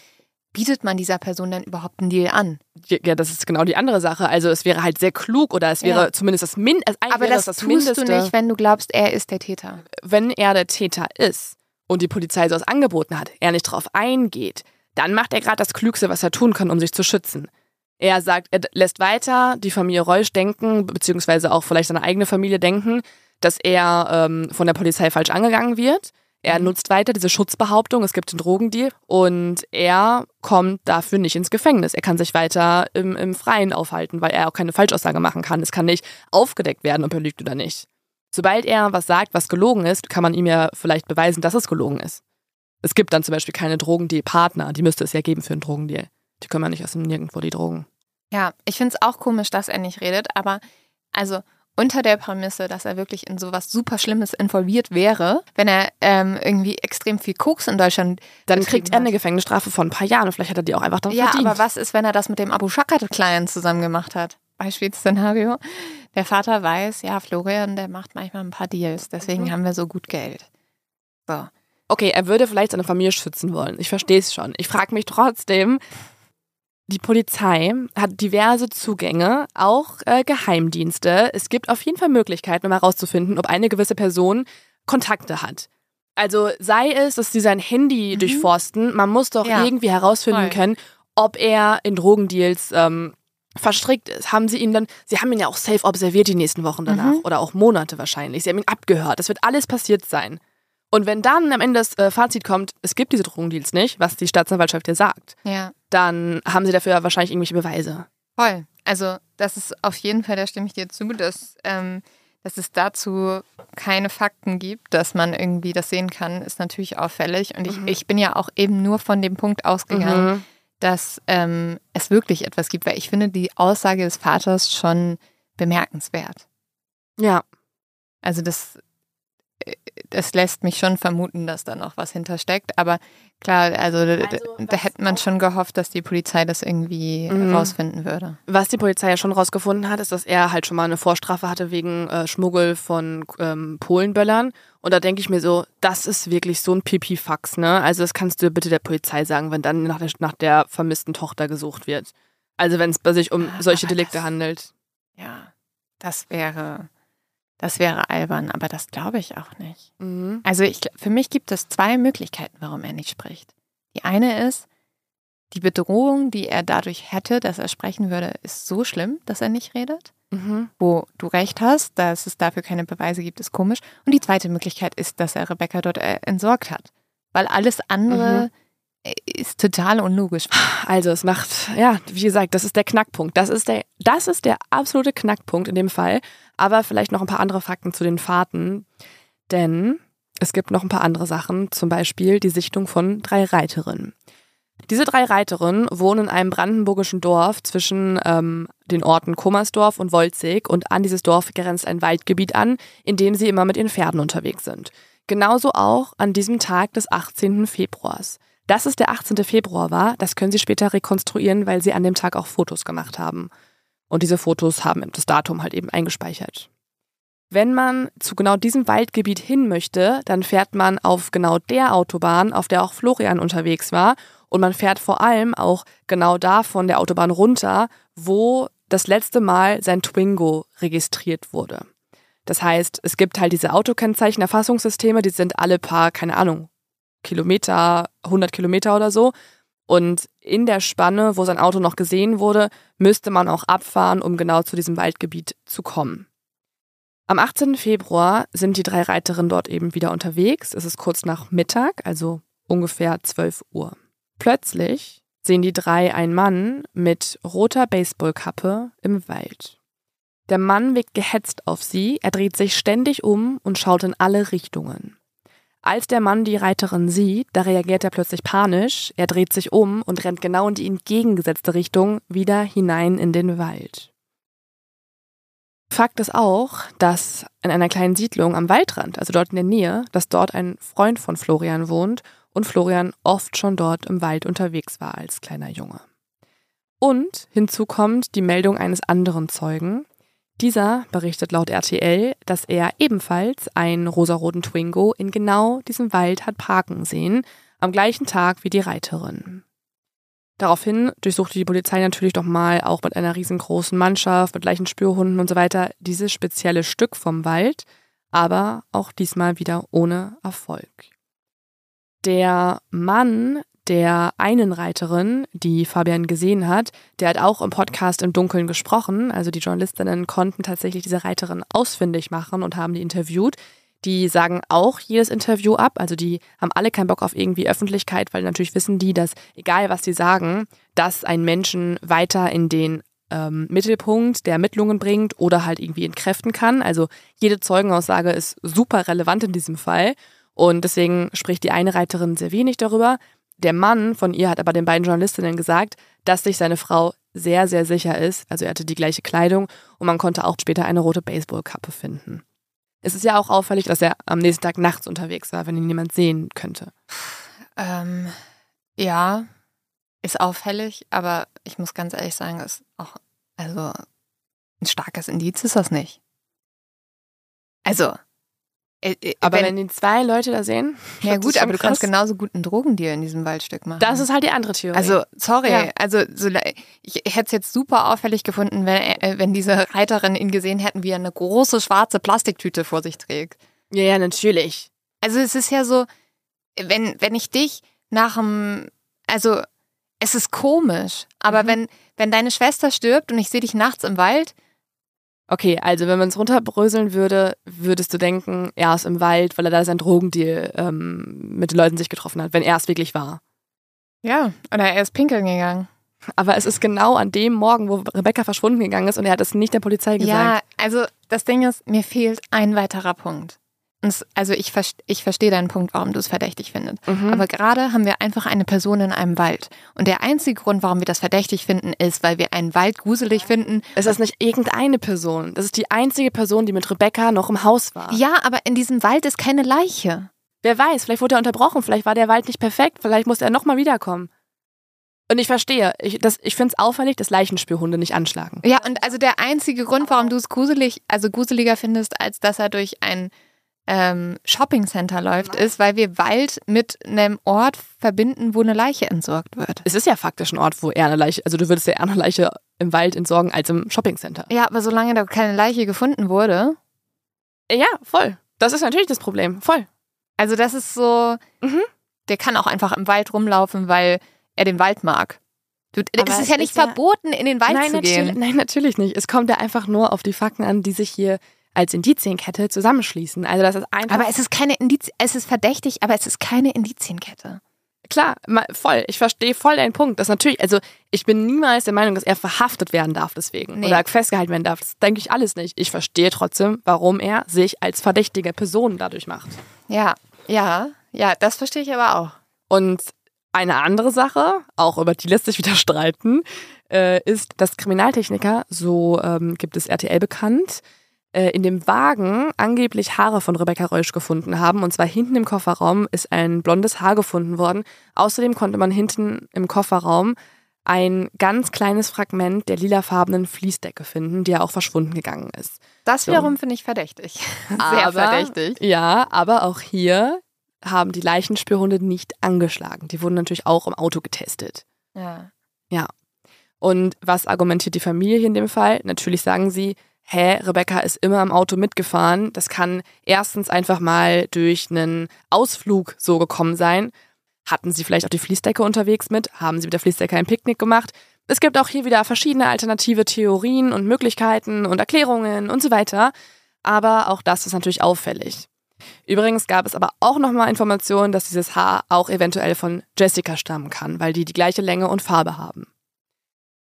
bietet man dieser Person dann überhaupt einen Deal an? Ja, das ist genau die andere Sache. Also es wäre halt sehr klug oder es wäre ja. zumindest das Mindeste. Aber das, das, das, tust Mindeste. du nicht, wenn du glaubst, er ist der Täter. Wenn er der Täter ist und die Polizei sowas angeboten hat, er nicht drauf eingeht, dann macht er gerade das Klügste, was er tun kann, um sich zu schützen. Er sagt, er lässt weiter die Familie Reusch denken, beziehungsweise auch vielleicht seine eigene Familie denken, dass er ähm, von der Polizei falsch angegangen wird er mhm. nutzt weiter diese Schutzbehauptung, es gibt einen Drogendeal und er kommt dafür nicht ins Gefängnis. Er kann sich weiter im, im Freien aufhalten, weil er auch keine Falschaussage machen kann. Es kann nicht aufgedeckt werden, ob er lügt oder nicht. Sobald er was sagt, was gelogen ist, kann man ihm ja vielleicht beweisen, dass es gelogen ist. Es gibt dann zum Beispiel keine Drogendeal-Partner, die müsste es ja geben für einen Drogendeal. Die können man nicht aus dem Nirgendwo, die Drogen. Ja, ich finde es auch komisch, dass er nicht redet, aber also unter der Prämisse, dass er wirklich in sowas super Schlimmes involviert wäre, wenn er ähm, irgendwie extrem viel Koks in Deutschland. Dann kriegt er eine Gefängnisstrafe von ein paar Jahren vielleicht hat er die auch einfach dann ja, verdient. Ja, aber was ist, wenn er das mit dem Abu Shakat-Client zusammen gemacht hat? Beispielszenario. Der Vater weiß, ja, Florian, der macht manchmal ein paar Deals, deswegen mhm. haben wir so gut Geld. So. Okay, er würde vielleicht seine Familie schützen wollen. Ich verstehe es schon. Ich frage mich trotzdem, die Polizei hat diverse Zugänge, auch äh, Geheimdienste. Es gibt auf jeden Fall Möglichkeiten, um herauszufinden, ob eine gewisse Person Kontakte hat. Also sei es, dass sie sein Handy mhm. durchforsten, man muss doch ja. irgendwie herausfinden Voll. können, ob er in Drogendeals ähm, verstrickt ist. Haben sie ihn dann, sie haben ihn ja auch safe observiert die nächsten Wochen danach mhm. oder auch Monate wahrscheinlich. Sie haben ihn abgehört. Das wird alles passiert sein. Und wenn dann am Ende das äh, Fazit kommt, es gibt diese Drogendeals nicht, was die Staatsanwaltschaft dir sagt, ja. Dann haben sie dafür wahrscheinlich irgendwelche Beweise. Voll. Also das ist auf jeden Fall, da stimme ich dir zu, dass, ähm, dass es dazu keine Fakten gibt, dass man irgendwie das sehen kann, ist natürlich auffällig. Und ich, mhm. ich bin ja auch eben nur von dem Punkt ausgegangen, mhm. dass ähm, es wirklich etwas gibt, weil ich finde die Aussage des Vaters schon bemerkenswert. Ja. Also das es lässt mich schon vermuten, dass da noch was hintersteckt. Aber klar, also, also da hätte man schon gehofft, dass die Polizei das irgendwie mhm. rausfinden würde. Was die Polizei ja schon rausgefunden hat, ist, dass er halt schon mal eine Vorstrafe hatte wegen äh, Schmuggel von ähm, Polenböllern. Und da denke ich mir so, das ist wirklich so ein Pipifax, ne? Also das kannst du bitte der Polizei sagen, wenn dann nach der, nach der vermissten Tochter gesucht wird. Also wenn es sich um solche Delikte das, handelt. Ja, das wäre das wäre albern, aber das glaube ich auch nicht. Mhm. Also ich, für mich gibt es zwei Möglichkeiten, warum er nicht spricht. Die eine ist, die Bedrohung, die er dadurch hätte, dass er sprechen würde, ist so schlimm, dass er nicht redet. Mhm. Wo du recht hast, dass es dafür keine Beweise gibt, ist komisch. Und die zweite Möglichkeit ist, dass er Rebecca dort äh, entsorgt hat. Weil alles andere mhm. Ist total unlogisch. Also es macht, ja, wie gesagt, das ist der Knackpunkt. Das ist der, das ist der absolute Knackpunkt in dem Fall. Aber vielleicht noch ein paar andere Fakten zu den Fahrten. Denn es gibt noch ein paar andere Sachen, zum Beispiel die Sichtung von drei Reiterinnen. Diese drei Reiterinnen wohnen in einem brandenburgischen Dorf zwischen ähm, den Orten Kummersdorf und Wolzig und an dieses Dorf grenzt ein Waldgebiet an, in dem sie immer mit ihren Pferden unterwegs sind. Genauso auch an diesem Tag des 18. Februars. Dass es der 18. Februar war, das können sie später rekonstruieren, weil sie an dem Tag auch Fotos gemacht haben. Und diese Fotos haben das Datum halt eben eingespeichert. Wenn man zu genau diesem Waldgebiet hin möchte, dann fährt man auf genau der Autobahn, auf der auch Florian unterwegs war. Und man fährt vor allem auch genau da von der Autobahn runter, wo das letzte Mal sein Twingo registriert wurde. Das heißt, es gibt halt diese Autokennzeichenerfassungssysteme, die sind alle paar, keine Ahnung, Kilometer, 100 Kilometer oder so. Und in der Spanne, wo sein Auto noch gesehen wurde, müsste man auch abfahren, um genau zu diesem Waldgebiet zu kommen. Am 18. Februar sind die drei Reiterinnen dort eben wieder unterwegs. Es ist kurz nach Mittag, also ungefähr 12 Uhr. Plötzlich sehen die drei einen Mann mit roter Baseballkappe im Wald. Der Mann wirkt gehetzt auf sie, er dreht sich ständig um und schaut in alle Richtungen. Als der Mann die Reiterin sieht, da reagiert er plötzlich panisch, er dreht sich um und rennt genau in die entgegengesetzte Richtung wieder hinein in den Wald. Fakt ist auch, dass in einer kleinen Siedlung am Waldrand, also dort in der Nähe, dass dort ein Freund von Florian wohnt und Florian oft schon dort im Wald unterwegs war als kleiner Junge. Und hinzu kommt die Meldung eines anderen Zeugen, dieser berichtet laut RTL, dass er ebenfalls einen rosaroten Twingo in genau diesem Wald hat parken sehen, am gleichen Tag wie die Reiterin. Daraufhin durchsuchte die Polizei natürlich doch mal auch mit einer riesengroßen Mannschaft, mit gleichen Spürhunden und so weiter dieses spezielle Stück vom Wald, aber auch diesmal wieder ohne Erfolg. Der Mann, der einen Reiterin, die Fabian gesehen hat, der hat auch im Podcast im Dunkeln gesprochen. Also die Journalistinnen konnten tatsächlich diese Reiterin ausfindig machen und haben die interviewt. Die sagen auch jedes Interview ab. Also die haben alle keinen Bock auf irgendwie Öffentlichkeit, weil natürlich wissen die, dass egal was sie sagen, dass ein Menschen weiter in den ähm, Mittelpunkt der Ermittlungen bringt oder halt irgendwie entkräften kann. Also jede Zeugenaussage ist super relevant in diesem Fall. Und deswegen spricht die eine Reiterin sehr wenig darüber. Der Mann von ihr hat aber den beiden Journalistinnen gesagt, dass sich seine Frau sehr, sehr sicher ist. Also er hatte die gleiche Kleidung und man konnte auch später eine rote Baseballkappe finden. Es ist ja auch auffällig, dass er am nächsten Tag nachts unterwegs war, wenn ihn niemand sehen könnte. Ähm, ja, ist auffällig, aber ich muss ganz ehrlich sagen, ist auch, also ein starkes Indiz ist das nicht. Also, aber wenn, wenn die zwei Leute da sehen. Ja, gut, aber du kannst genauso gut einen Drogendeal in diesem Waldstück machen. Das ist halt die andere Theorie. Also, sorry, ja. also so, ich hätte es jetzt super auffällig gefunden, wenn, äh, wenn diese Reiterin ihn gesehen hätten, wie er eine große schwarze Plastiktüte vor sich trägt. Ja, ja, natürlich. Also, es ist ja so, wenn, wenn ich dich nach dem. Also, es ist komisch, aber mhm. wenn, wenn deine Schwester stirbt und ich sehe dich nachts im Wald, Okay, also wenn man es runterbröseln würde, würdest du denken, er ist im Wald, weil er da sein Drogendeal ähm, mit den Leuten sich getroffen hat, wenn er es wirklich war. Ja, oder er ist pinkeln gegangen. Aber es ist genau an dem Morgen, wo Rebecca verschwunden gegangen ist und er hat es nicht der Polizei gesagt. Ja, also das Ding ist, mir fehlt ein weiterer Punkt also ich, ich verstehe deinen Punkt, warum du es verdächtig findest. Mhm. Aber gerade haben wir einfach eine Person in einem Wald. Und der einzige Grund, warum wir das verdächtig finden, ist, weil wir einen Wald gruselig finden. Es ist nicht irgendeine Person. Das ist die einzige Person, die mit Rebecca noch im Haus war. Ja, aber in diesem Wald ist keine Leiche. Wer weiß, vielleicht wurde er unterbrochen, vielleicht war der Wald nicht perfekt, vielleicht musste er nochmal wiederkommen. Und ich verstehe, ich, ich finde es auffällig, dass Leichenspürhunde nicht anschlagen. Ja, und also der einzige Grund, warum du es gruselig, also gruseliger findest, als dass er durch ein ähm, Shopping Center läuft, ist, weil wir Wald mit einem Ort verbinden, wo eine Leiche entsorgt wird. Es ist ja faktisch ein Ort, wo eher eine Leiche, also du würdest ja eher eine Leiche im Wald entsorgen als im Shopping Center. Ja, aber solange da keine Leiche gefunden wurde. Ja, voll. Das ist natürlich das Problem. Voll. Also das ist so, mhm. der kann auch einfach im Wald rumlaufen, weil er den Wald mag. Du, es ist ja nicht verboten, in den Wald nein, zu gehen. Nein, natürlich nicht. Es kommt ja einfach nur auf die Fakten an, die sich hier als Indizienkette zusammenschließen. Also das ist einfach. Aber es ist keine Indiz, es ist verdächtig, aber es ist keine Indizienkette. Klar, voll. Ich verstehe voll deinen Punkt. Das natürlich, also ich bin niemals der Meinung, dass er verhaftet werden darf deswegen nee. oder festgehalten werden darf. Das denke ich alles nicht. Ich verstehe trotzdem, warum er sich als verdächtige Person dadurch macht. Ja, ja, ja, das verstehe ich aber auch. Und eine andere Sache, auch über die lässt sich wieder *laughs* streiten, äh, ist, dass Kriminaltechniker, so ähm, gibt es RTL bekannt, in dem Wagen angeblich Haare von Rebecca Reusch gefunden haben. Und zwar hinten im Kofferraum ist ein blondes Haar gefunden worden. Außerdem konnte man hinten im Kofferraum ein ganz kleines Fragment der lilafarbenen Fließdecke finden, die ja auch verschwunden gegangen ist. Das wiederum so. finde ich verdächtig. *laughs* Sehr aber, verdächtig. Ja, aber auch hier haben die Leichenspürhunde nicht angeschlagen. Die wurden natürlich auch im Auto getestet. Ja. Ja. Und was argumentiert die Familie hier in dem Fall? Natürlich sagen sie, hä, Rebecca ist immer am Auto mitgefahren. Das kann erstens einfach mal durch einen Ausflug so gekommen sein. Hatten sie vielleicht auch die Fließdecke unterwegs mit? Haben sie mit der Fließdecke ein Picknick gemacht? Es gibt auch hier wieder verschiedene alternative Theorien und Möglichkeiten und Erklärungen und so weiter. Aber auch das ist natürlich auffällig. Übrigens gab es aber auch nochmal Informationen, dass dieses Haar auch eventuell von Jessica stammen kann, weil die die gleiche Länge und Farbe haben.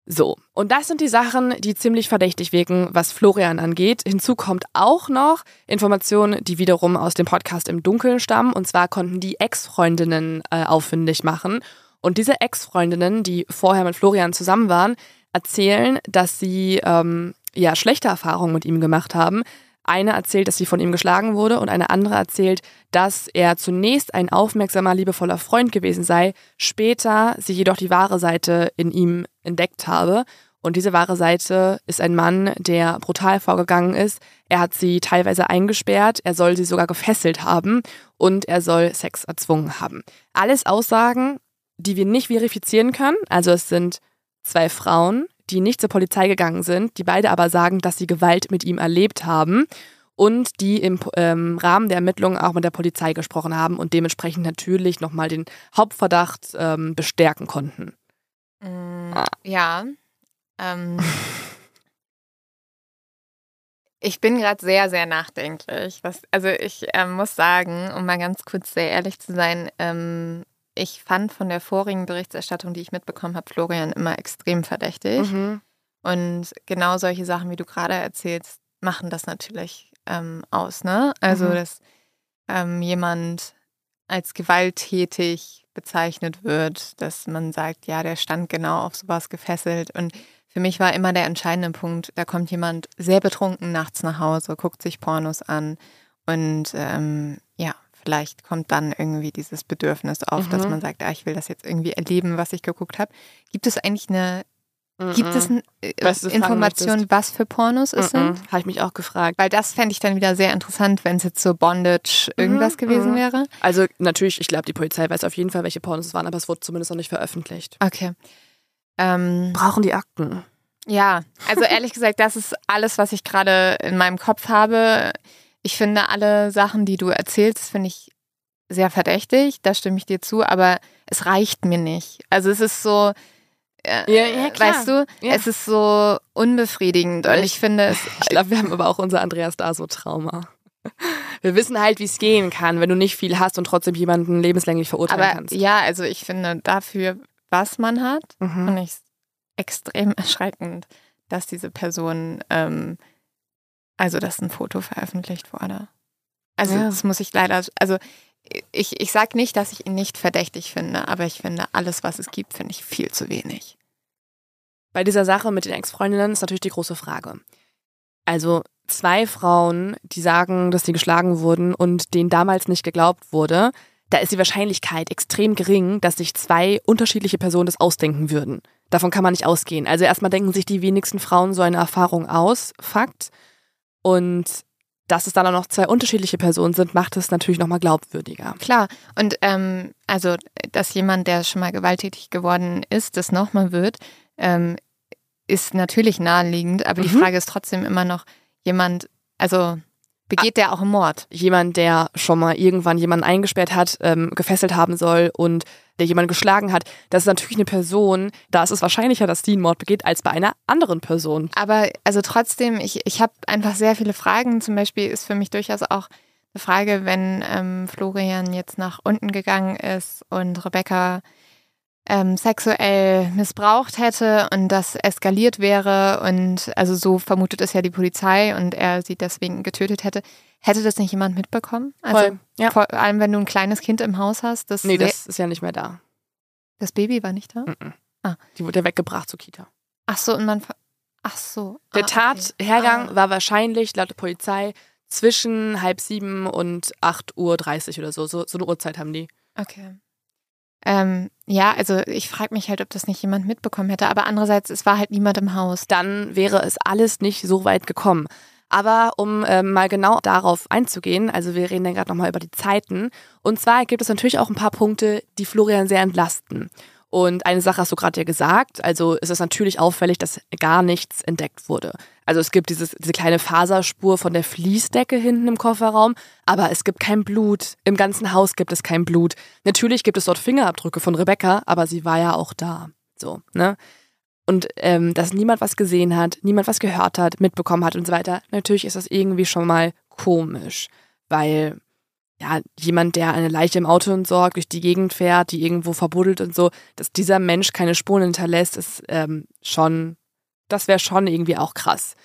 So, und das sind die Sachen, die ziemlich verdächtig wirken, was Florian angeht. Hinzu kommt auch noch Informationen, die wiederum aus dem Podcast im Dunkeln stammen. Und zwar konnten die Ex-Freundinnen äh, auffindig machen. Und diese Ex-Freundinnen, die vorher mit Florian zusammen waren, erzählen, dass sie ähm, ja schlechte Erfahrungen mit ihm gemacht haben, eine erzählt, dass sie von ihm geschlagen wurde und eine andere erzählt, dass er zunächst ein aufmerksamer, liebevoller Freund gewesen sei, später sie jedoch die wahre Seite in ihm entdeckt habe. Und diese wahre Seite ist ein Mann, der brutal vorgegangen ist. Er hat sie teilweise eingesperrt, er soll sie sogar gefesselt haben und er soll Sex erzwungen haben. Alles Aussagen, die wir nicht verifizieren können. Also es sind zwei Frauen, die nicht zur Polizei gegangen sind, die beide aber sagen, dass sie Gewalt mit ihm erlebt haben und die im ähm, Rahmen der Ermittlungen auch mit der Polizei gesprochen haben und dementsprechend natürlich nochmal den Hauptverdacht ähm, bestärken konnten. Mm, ah. Ja. Ähm, *laughs* ich bin gerade sehr, sehr nachdenklich. Was, also ich ähm, muss sagen, um mal ganz kurz sehr ehrlich zu sein, ähm, ich fand von der vorigen Berichterstattung, die ich mitbekommen habe, Florian immer extrem verdächtig. Mhm. Und genau solche Sachen, wie du gerade erzählst, machen das natürlich ähm, aus. Ne? Also, mhm. dass ähm, jemand als gewalttätig bezeichnet wird, dass man sagt, ja, der stand genau auf sowas gefesselt. Und für mich war immer der entscheidende Punkt, da kommt jemand sehr betrunken nachts nach Hause, guckt sich Pornos an und ähm, ja, vielleicht kommt dann irgendwie dieses Bedürfnis auf, mhm. dass man sagt, ah, ich will das jetzt irgendwie erleben, was ich geguckt habe. Gibt es eigentlich eine Gibt es äh, Informationen, was für Pornos es sind? Habe ich mich auch gefragt. Weil das fände ich dann wieder sehr interessant, wenn es jetzt so Bondage irgendwas mhm. gewesen mhm. wäre. Also natürlich, ich glaube, die Polizei weiß auf jeden Fall, welche Pornos es waren, aber es wurde zumindest noch nicht veröffentlicht. Okay. Ähm, Brauchen die Akten? Ja, also ehrlich gesagt, das ist alles, was ich gerade in meinem Kopf habe. Ich finde alle Sachen, die du erzählst, finde ich sehr verdächtig. Da stimme ich dir zu, aber es reicht mir nicht. Also es ist so ja, ja, klar. Weißt du, ja. es ist so unbefriedigend und ich finde es. *laughs* Ich glaube, wir haben aber auch unser Andreas da so Trauma. Wir wissen halt, wie es gehen kann, wenn du nicht viel hast und trotzdem jemanden lebenslänglich verurteilen aber, kannst. Ja, also ich finde dafür, was man hat, mhm. finde ich extrem *laughs* erschreckend, dass diese Person, ähm, also dass ein Foto veröffentlicht wurde. Also ja. das muss ich leider, also ich, ich sage nicht, dass ich ihn nicht verdächtig finde, aber ich finde, alles, was es gibt, finde ich viel zu wenig. Bei dieser Sache mit den Ex-Freundinnen ist natürlich die große Frage. Also zwei Frauen, die sagen, dass sie geschlagen wurden und denen damals nicht geglaubt wurde, da ist die Wahrscheinlichkeit extrem gering, dass sich zwei unterschiedliche Personen das ausdenken würden. Davon kann man nicht ausgehen. Also erstmal denken sich die wenigsten Frauen so eine Erfahrung aus, Fakt. Und dass es dann auch noch zwei unterschiedliche Personen sind, macht es natürlich nochmal glaubwürdiger. Klar. Und ähm, also, dass jemand, der schon mal gewalttätig geworden ist, das nochmal wird, ähm, ist natürlich naheliegend. Aber mhm. die Frage ist trotzdem immer noch, jemand, also begeht der auch einen Mord? Jemand, der schon mal irgendwann jemanden eingesperrt hat, ähm, gefesselt haben soll und der jemanden geschlagen hat, das ist natürlich eine Person, da ist es wahrscheinlicher, dass die einen Mord begeht, als bei einer anderen Person. Aber also trotzdem, ich, ich habe einfach sehr viele Fragen. Zum Beispiel ist für mich durchaus auch eine Frage, wenn ähm, Florian jetzt nach unten gegangen ist und Rebecca ähm, sexuell missbraucht hätte und das eskaliert wäre und also so vermutet es ja die Polizei und er sie deswegen getötet hätte. Hätte das nicht jemand mitbekommen? Also Voll, ja. vor allem, wenn du ein kleines Kind im Haus hast. Das nee, das ist ja nicht mehr da. Das Baby war nicht da? Mm -mm. Ah. Die wurde weggebracht zur Kita. Ach so, und man. Ach so. Der ah, Tathergang ah. war wahrscheinlich laut der Polizei zwischen halb sieben und 8.30 Uhr oder so. so. So eine Uhrzeit haben die. Okay. Ähm, ja, also ich frage mich halt, ob das nicht jemand mitbekommen hätte. Aber andererseits, es war halt niemand im Haus. Dann wäre es alles nicht so weit gekommen. Aber um ähm, mal genau darauf einzugehen, also wir reden ja gerade nochmal über die Zeiten. Und zwar gibt es natürlich auch ein paar Punkte, die Florian sehr entlasten. Und eine Sache hast du gerade ja gesagt, also ist es natürlich auffällig, dass gar nichts entdeckt wurde. Also es gibt dieses, diese kleine Faserspur von der Fließdecke hinten im Kofferraum, aber es gibt kein Blut. Im ganzen Haus gibt es kein Blut. Natürlich gibt es dort Fingerabdrücke von Rebecca, aber sie war ja auch da. So, ne? Und ähm, dass niemand was gesehen hat, niemand was gehört hat, mitbekommen hat und so weiter, natürlich ist das irgendwie schon mal komisch, weil ja, jemand, der eine Leiche im Auto entsorgt, durch die Gegend fährt, die irgendwo verbuddelt und so, dass dieser Mensch keine Spuren hinterlässt, ist ähm, schon, das wäre schon irgendwie auch krass.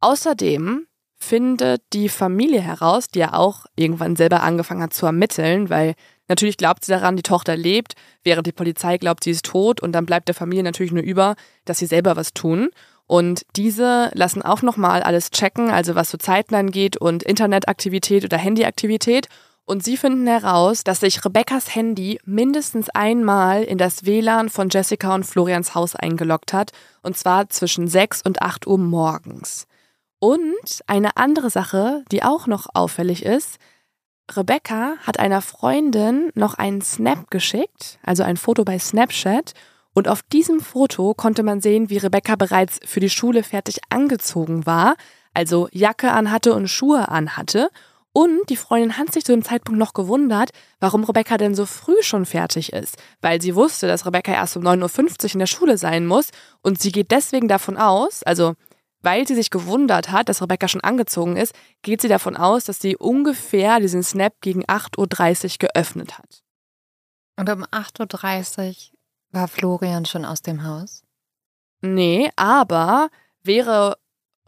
Außerdem findet die Familie heraus, die ja auch irgendwann selber angefangen hat zu ermitteln, weil Natürlich glaubt sie daran, die Tochter lebt, während die Polizei glaubt, sie ist tot und dann bleibt der Familie natürlich nur über, dass sie selber was tun. Und diese lassen auch nochmal alles checken, also was so Zeiten angeht und Internetaktivität oder Handyaktivität. Und sie finden heraus, dass sich Rebecca's Handy mindestens einmal in das WLAN von Jessica und Florians Haus eingeloggt hat, und zwar zwischen 6 und 8 Uhr morgens. Und eine andere Sache, die auch noch auffällig ist, Rebecca hat einer Freundin noch einen Snap geschickt, also ein Foto bei Snapchat. Und auf diesem Foto konnte man sehen, wie Rebecca bereits für die Schule fertig angezogen war, also Jacke anhatte und Schuhe anhatte. Und die Freundin hat sich zu dem Zeitpunkt noch gewundert, warum Rebecca denn so früh schon fertig ist, weil sie wusste, dass Rebecca erst um 9.50 Uhr in der Schule sein muss und sie geht deswegen davon aus, also weil sie sich gewundert hat, dass Rebecca schon angezogen ist, geht sie davon aus, dass sie ungefähr diesen Snap gegen 8.30 Uhr geöffnet hat. Und um 8.30 Uhr war Florian schon aus dem Haus? Nee, aber wäre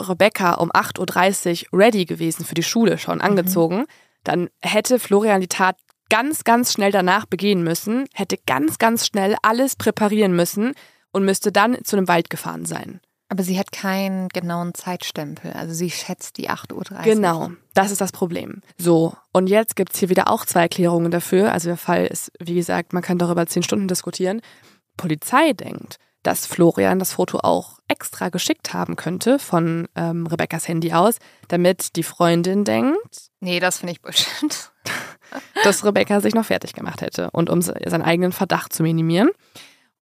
Rebecca um 8.30 Uhr ready gewesen für die Schule, schon mhm. angezogen, mhm. dann hätte Florian die Tat ganz, ganz schnell danach begehen müssen, hätte ganz, ganz schnell alles präparieren müssen und müsste dann zu einem Wald gefahren sein. Aber sie hat keinen genauen Zeitstempel. Also sie schätzt die 8.30 Uhr. Genau, das ist das Problem. So, und jetzt gibt es hier wieder auch zwei Erklärungen dafür. Also der Fall ist, wie gesagt, man kann darüber zehn Stunden diskutieren. Polizei denkt, dass Florian das Foto auch extra geschickt haben könnte von ähm, Rebecca's Handy aus, damit die Freundin denkt. Nee, das finde ich Bullshit. *laughs* dass Rebecca sich noch fertig gemacht hätte und um seinen eigenen Verdacht zu minimieren.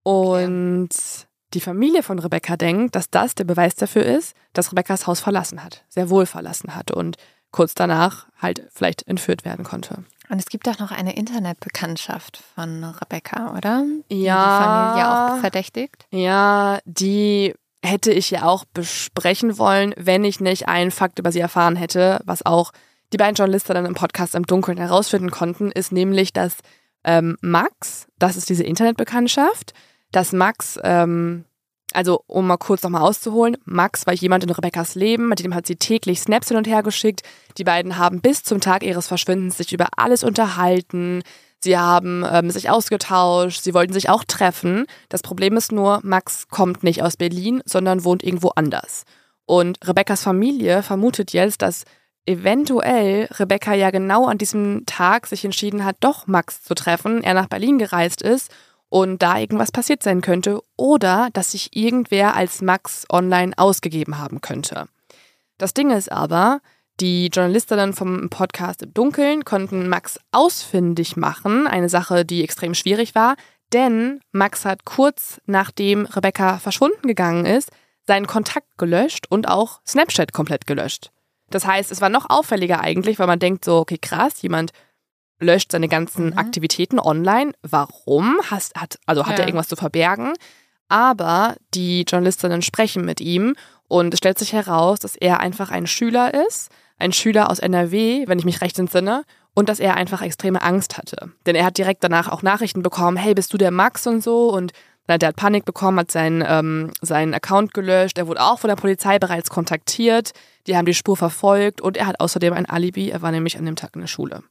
Und okay die Familie von Rebecca denkt, dass das der Beweis dafür ist, dass Rebecca das Haus verlassen hat, sehr wohl verlassen hat und kurz danach halt vielleicht entführt werden konnte. Und es gibt auch noch eine Internetbekanntschaft von Rebecca, oder? Die ja. Die Familie auch verdächtigt. Ja, die hätte ich ja auch besprechen wollen, wenn ich nicht einen Fakt über sie erfahren hätte, was auch die beiden Journalisten dann im Podcast im Dunkeln herausfinden konnten, ist nämlich, dass ähm, Max, das ist diese Internetbekanntschaft, dass Max, ähm, also um mal kurz nochmal auszuholen, Max war jemand in Rebecca's Leben, mit dem hat sie täglich Snaps hin und her geschickt. Die beiden haben bis zum Tag ihres Verschwindens sich über alles unterhalten. Sie haben ähm, sich ausgetauscht, sie wollten sich auch treffen. Das Problem ist nur, Max kommt nicht aus Berlin, sondern wohnt irgendwo anders. Und Rebeccas Familie vermutet jetzt, dass eventuell Rebecca ja genau an diesem Tag sich entschieden hat, doch Max zu treffen, er nach Berlin gereist ist und da irgendwas passiert sein könnte oder dass sich irgendwer als Max online ausgegeben haben könnte. Das Ding ist aber, die Journalistinnen vom Podcast im Dunkeln konnten Max ausfindig machen, eine Sache, die extrem schwierig war, denn Max hat kurz nachdem Rebecca verschwunden gegangen ist, seinen Kontakt gelöscht und auch Snapchat komplett gelöscht. Das heißt, es war noch auffälliger eigentlich, weil man denkt so, okay, krass, jemand löscht seine ganzen mhm. Aktivitäten online. Warum? Hast, hat, also hat ja. er irgendwas zu verbergen? Aber die Journalistinnen sprechen mit ihm und es stellt sich heraus, dass er einfach ein Schüler ist, ein Schüler aus NRW, wenn ich mich recht entsinne, und dass er einfach extreme Angst hatte. Denn er hat direkt danach auch Nachrichten bekommen, hey, bist du der Max und so? Und der hat Panik bekommen, hat seinen, ähm, seinen Account gelöscht. Er wurde auch von der Polizei bereits kontaktiert. Die haben die Spur verfolgt und er hat außerdem ein Alibi. Er war nämlich an dem Tag in der Schule.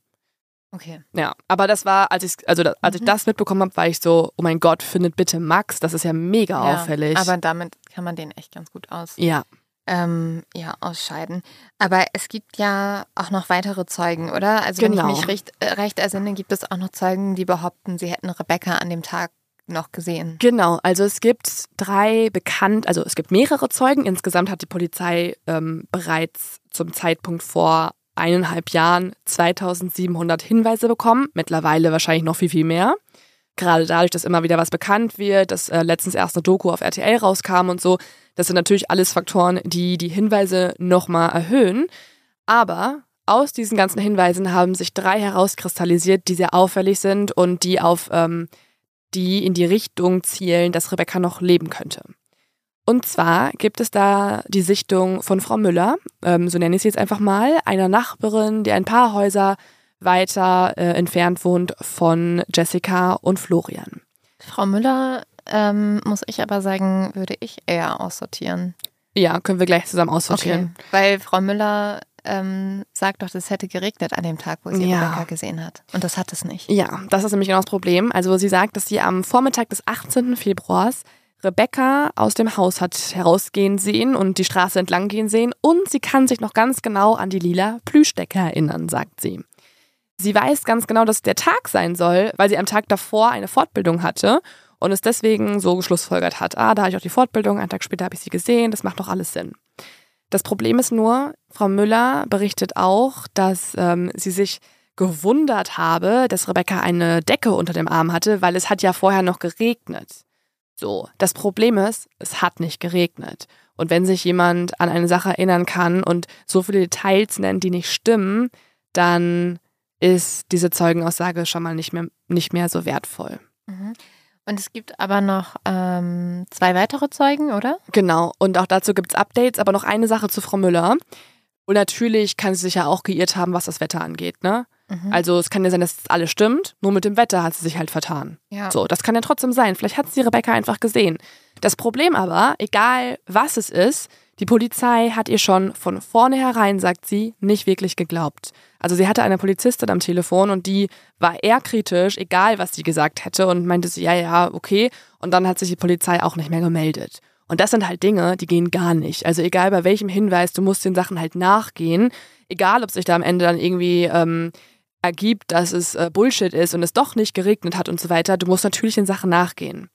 Okay. Ja, aber das war, als ich, also als mhm. ich das mitbekommen habe, war ich so, oh mein Gott, findet bitte Max, das ist ja mega ja, auffällig. Aber damit kann man den echt ganz gut aus. Ja. Ähm, ja, ausscheiden. Aber es gibt ja auch noch weitere Zeugen, oder? Also genau. wenn ich genau. mich recht, äh, recht ersinne, gibt es auch noch Zeugen, die behaupten, sie hätten Rebecca an dem Tag noch gesehen. Genau, also es gibt drei bekannt, also es gibt mehrere Zeugen. Insgesamt hat die Polizei ähm, bereits zum Zeitpunkt vor eineinhalb Jahren 2700 Hinweise bekommen, mittlerweile wahrscheinlich noch viel, viel mehr. Gerade dadurch, dass immer wieder was bekannt wird, dass äh, letztens erst eine Doku auf RTL rauskam und so. Das sind natürlich alles Faktoren, die die Hinweise nochmal erhöhen. Aber aus diesen ganzen Hinweisen haben sich drei herauskristallisiert, die sehr auffällig sind und die auf ähm, die in die Richtung zielen, dass Rebecca noch leben könnte. Und zwar gibt es da die Sichtung von Frau Müller, ähm, so nenne ich sie jetzt einfach mal, einer Nachbarin, die ein paar Häuser weiter äh, entfernt wohnt von Jessica und Florian. Frau Müller, ähm, muss ich aber sagen, würde ich eher aussortieren. Ja, können wir gleich zusammen aussortieren. Okay. Weil Frau Müller ähm, sagt doch, es hätte geregnet an dem Tag, wo sie ja. Rebecca gesehen hat. Und das hat es nicht. Ja, das ist nämlich genau das Problem. Also sie sagt, dass sie am Vormittag des 18. Februars Rebecca aus dem Haus hat herausgehen sehen und die Straße entlang gehen sehen und sie kann sich noch ganz genau an die lila Plüschdecke erinnern, sagt sie. Sie weiß ganz genau, dass der Tag sein soll, weil sie am Tag davor eine Fortbildung hatte und es deswegen so geschlussfolgert hat. Ah, da habe ich auch die Fortbildung, einen Tag später habe ich sie gesehen, das macht doch alles Sinn. Das Problem ist nur, Frau Müller berichtet auch, dass ähm, sie sich gewundert habe, dass Rebecca eine Decke unter dem Arm hatte, weil es hat ja vorher noch geregnet. So, das Problem ist, es hat nicht geregnet. Und wenn sich jemand an eine Sache erinnern kann und so viele Details nennt, die nicht stimmen, dann ist diese Zeugenaussage schon mal nicht mehr, nicht mehr so wertvoll. Mhm. Und es gibt aber noch ähm, zwei weitere Zeugen, oder? Genau, und auch dazu gibt es Updates, aber noch eine Sache zu Frau Müller. Und natürlich kann sie sich ja auch geirrt haben, was das Wetter angeht, ne? Mhm. Also es kann ja sein, dass alles stimmt, nur mit dem Wetter hat sie sich halt vertan. Ja. So, das kann ja trotzdem sein. Vielleicht hat sie Rebecca einfach gesehen. Das Problem aber, egal was es ist, Die Polizei hat ihr schon von vornherein, sagt sie, nicht wirklich geglaubt. Also sie hatte eine Polizistin am Telefon und die war eher kritisch, egal was sie gesagt hätte und meinte sie, ja, ja, okay. Und dann hat sich die Polizei auch nicht mehr gemeldet. Und das sind halt Dinge, die gehen gar nicht. Also egal bei welchem Hinweis, du musst den Sachen halt nachgehen. Egal, ob sich da am Ende dann irgendwie ähm, ergibt, dass es äh, Bullshit ist und es doch nicht geregnet hat und so weiter. Du musst natürlich den Sachen nachgehen.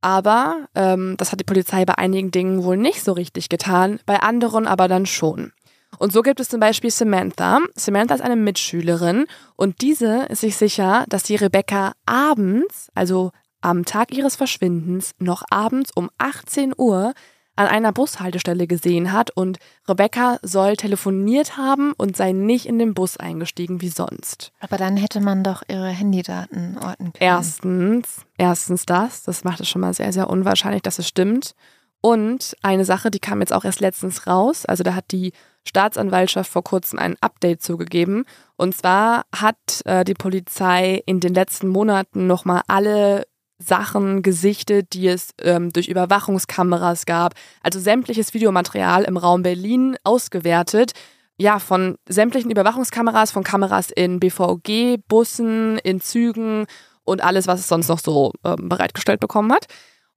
Aber ähm, das hat die Polizei bei einigen Dingen wohl nicht so richtig getan, bei anderen aber dann schon. Und so gibt es zum Beispiel Samantha. Samantha ist eine Mitschülerin und diese ist sich sicher, dass die Rebecca abends, also am Tag ihres Verschwindens, noch abends um 18 Uhr an einer Bushaltestelle gesehen hat und Rebecca soll telefoniert haben und sei nicht in den Bus eingestiegen wie sonst. Aber dann hätte man doch ihre Handydaten orten können. Erstens, erstens das, das macht es schon mal sehr, sehr unwahrscheinlich, dass es stimmt. Und eine Sache, die kam jetzt auch erst letztens raus, also da hat die Staatsanwaltschaft vor kurzem ein Update zugegeben. Und zwar hat äh, die Polizei in den letzten Monaten nochmal alle Sachen gesichtet, die es ähm, durch Überwachungskameras gab. Also sämtliches Videomaterial im Raum Berlin ausgewertet. Ja, von sämtlichen Überwachungskameras, von Kameras in BVG, Bussen, in Zügen und alles, was es sonst noch so ähm, bereitgestellt bekommen hat.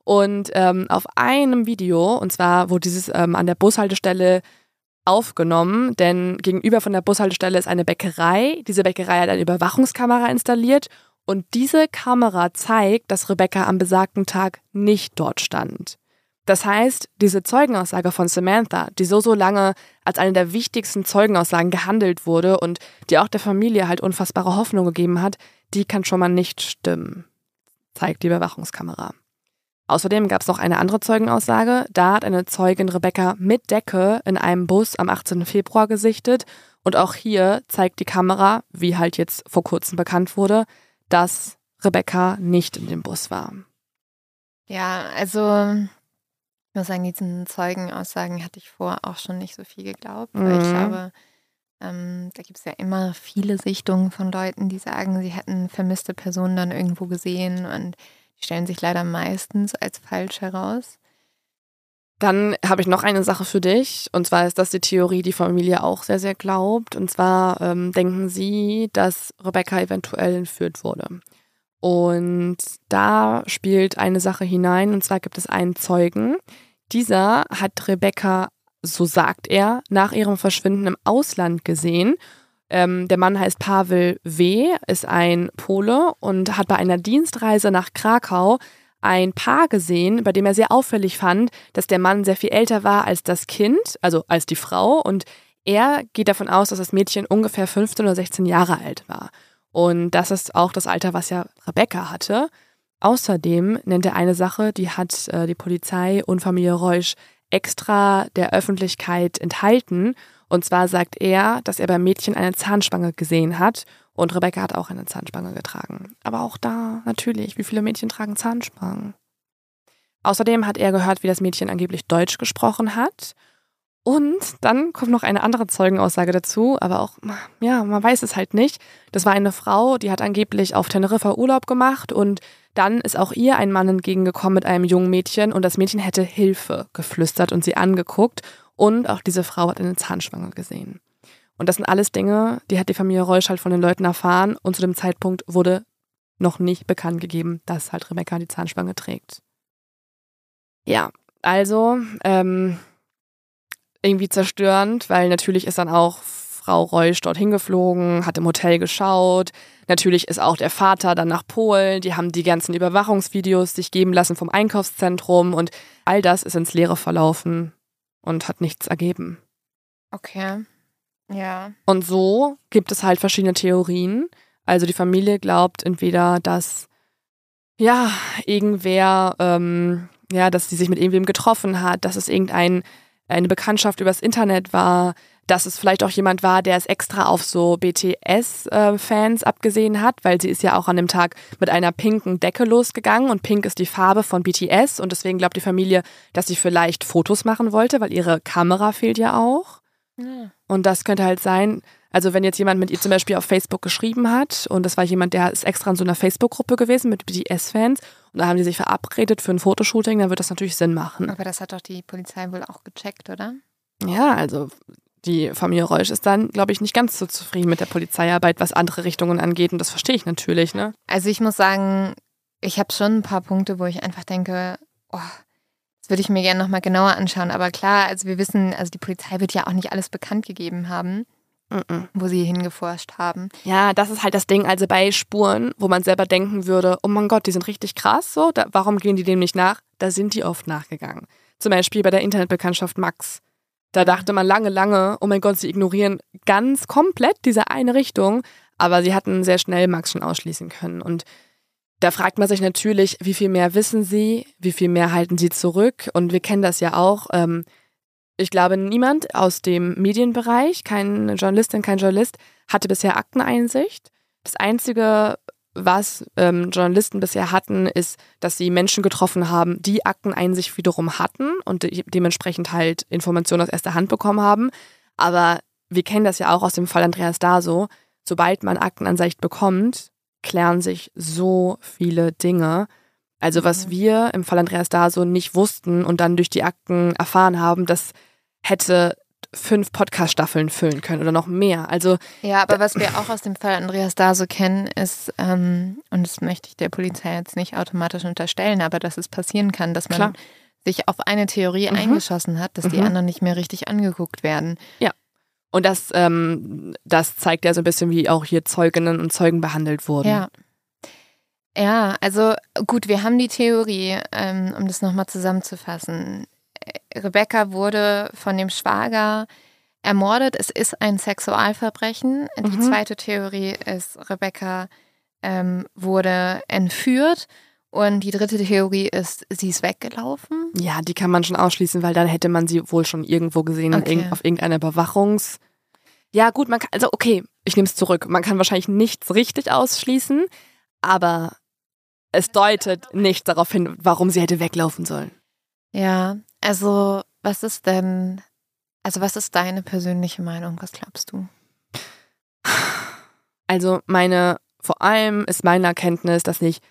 Und ähm, auf einem Video, und zwar wurde dieses ähm, an der Bushaltestelle aufgenommen, denn gegenüber von der Bushaltestelle ist eine Bäckerei. Diese Bäckerei hat eine Überwachungskamera installiert und diese Kamera zeigt, dass Rebecca am besagten Tag nicht dort stand. Das heißt, diese Zeugenaussage von Samantha, die so, so lange als eine der wichtigsten Zeugenaussagen gehandelt wurde und die auch der Familie halt unfassbare Hoffnung gegeben hat, die kann schon mal nicht stimmen, zeigt die Überwachungskamera. Außerdem gab es noch eine andere Zeugenaussage. Da hat eine Zeugin Rebecca mit Decke in einem Bus am 18. Februar gesichtet. Und auch hier zeigt die Kamera, wie halt jetzt vor kurzem bekannt wurde, dass Rebecca nicht in dem Bus war. Ja, also ich muss sagen, diesen Zeugenaussagen hatte ich vorher auch schon nicht so viel geglaubt, mhm. weil ich mhm. glaube, ähm, da gibt es ja immer viele Sichtungen von Leuten, die sagen, sie hätten vermisste Personen dann irgendwo gesehen und die stellen sich leider meistens als falsch heraus. Dann habe ich noch eine Sache für dich. Und zwar ist das die Theorie, die Familie auch sehr, sehr glaubt. Und zwar ähm, denken sie, dass Rebecca eventuell entführt wurde. Und da spielt eine Sache hinein. Und zwar gibt es einen Zeugen. Dieser hat Rebecca, so sagt er, nach ihrem Verschwinden im Ausland gesehen. Ähm, der Mann heißt Pavel W., ist ein Pole und hat bei einer Dienstreise nach Krakau ein Paar gesehen, bei dem er sehr auffällig fand, dass der Mann sehr viel älter war als das Kind, also als die Frau. Und er geht davon aus, dass das Mädchen ungefähr 15 oder 16 Jahre alt war. Und das ist auch das Alter, was ja Rebecca hatte. Außerdem nennt er eine Sache, die hat äh, die Polizei und Familie Reusch extra der Öffentlichkeit enthalten. Und zwar sagt er, dass er beim Mädchen eine Zahnspange gesehen hat und Rebecca hat auch eine Zahnspange getragen. Aber auch da, natürlich, wie viele Mädchen tragen Zahnspangen? Außerdem hat er gehört, wie das Mädchen angeblich Deutsch gesprochen hat. Und dann kommt noch eine andere Zeugenaussage dazu, aber auch, ja, man weiß es halt nicht. Das war eine Frau, die hat angeblich auf Teneriffa Urlaub gemacht und dann ist auch ihr ein Mann entgegengekommen mit einem jungen Mädchen und das Mädchen hätte Hilfe geflüstert und sie angeguckt und auch diese Frau hat eine Zahnspange gesehen. Und das sind alles Dinge, die hat die Familie Reusch halt von den Leuten erfahren und zu dem Zeitpunkt wurde noch nicht bekannt gegeben, dass halt Rebecca die Zahnspange trägt. Ja, also ähm, irgendwie zerstörend, weil natürlich ist dann auch Frau Reusch dorthin geflogen, hat im Hotel geschaut. Natürlich ist auch der Vater dann nach Polen. Die haben die ganzen Überwachungsvideos sich geben lassen vom Einkaufszentrum und all das ist ins Leere verlaufen und hat nichts ergeben. Okay. Ja. Und so gibt es halt verschiedene Theorien. Also die Familie glaubt entweder, dass ja, irgendwer, ähm, ja, dass sie sich mit irgendwem getroffen hat, dass es irgendein eine Bekanntschaft übers Internet war, dass es vielleicht auch jemand war, der es extra auf so BTS-Fans äh, abgesehen hat, weil sie ist ja auch an dem Tag mit einer pinken Decke losgegangen und pink ist die Farbe von BTS und deswegen glaubt die Familie, dass sie vielleicht Fotos machen wollte, weil ihre Kamera fehlt ja auch. Und das könnte halt sein. Also wenn jetzt jemand mit ihr zum Beispiel auf Facebook geschrieben hat und das war jemand, der ist extra in so einer Facebook-Gruppe gewesen mit BTS-Fans und da haben die sich verabredet für ein Fotoshooting, dann wird das natürlich Sinn machen. Aber das hat doch die Polizei wohl auch gecheckt, oder? Ja, also die Familie Reusch ist dann, glaube ich, nicht ganz so zufrieden mit der Polizeiarbeit, was andere Richtungen angeht. Und das verstehe ich natürlich, ne? Also ich muss sagen, ich habe schon ein paar Punkte, wo ich einfach denke, oh, das würde ich mir gerne nochmal genauer anschauen. Aber klar, also wir wissen, also die Polizei wird ja auch nicht alles bekannt gegeben haben. Wo sie hingeforscht haben. Ja, das ist halt das Ding. Also bei Spuren, wo man selber denken würde, oh mein Gott, die sind richtig krass, so, da, warum gehen die dem nicht nach? Da sind die oft nachgegangen. Zum Beispiel bei der Internetbekanntschaft Max. Da dachte man lange, lange, oh mein Gott, sie ignorieren ganz komplett diese eine Richtung, aber sie hatten sehr schnell Max schon ausschließen können. Und da fragt man sich natürlich, wie viel mehr wissen sie, wie viel mehr halten sie zurück. Und wir kennen das ja auch. Ähm, ich glaube, niemand aus dem Medienbereich, keine Journalistin, kein Journalist, hatte bisher Akteneinsicht. Das Einzige, was ähm, Journalisten bisher hatten, ist, dass sie Menschen getroffen haben, die Akteneinsicht wiederum hatten und de dementsprechend halt Informationen aus erster Hand bekommen haben. Aber wir kennen das ja auch aus dem Fall Andreas Daso. Sobald man Aktenansicht bekommt, klären sich so viele Dinge. Also was mhm. wir im Fall Andreas Daso nicht wussten und dann durch die Akten erfahren haben, das hätte fünf Podcast-Staffeln füllen können oder noch mehr. Also ja, aber was wir auch aus dem Fall Andreas Daso kennen, ist, ähm, und das möchte ich der Polizei jetzt nicht automatisch unterstellen, aber dass es passieren kann, dass man Klar. sich auf eine Theorie mhm. eingeschossen hat, dass mhm. die anderen nicht mehr richtig angeguckt werden. Ja. Und das, ähm, das zeigt ja so ein bisschen, wie auch hier Zeuginnen und Zeugen behandelt wurden. Ja. Ja, also gut, wir haben die Theorie, ähm, um das nochmal zusammenzufassen. Rebecca wurde von dem Schwager ermordet. Es ist ein Sexualverbrechen. Mhm. Die zweite Theorie ist, Rebecca ähm, wurde entführt. Und die dritte Theorie ist, sie ist weggelaufen. Ja, die kann man schon ausschließen, weil dann hätte man sie wohl schon irgendwo gesehen okay. auf irgendeiner Überwachungs. Ja, gut, man kann, also okay, ich nehme es zurück. Man kann wahrscheinlich nichts richtig ausschließen, aber es deutet nicht darauf hin, warum sie hätte weglaufen sollen. Ja, also was ist denn, also was ist deine persönliche Meinung? Was glaubst du? Also meine, vor allem ist meine Erkenntnis, dass ich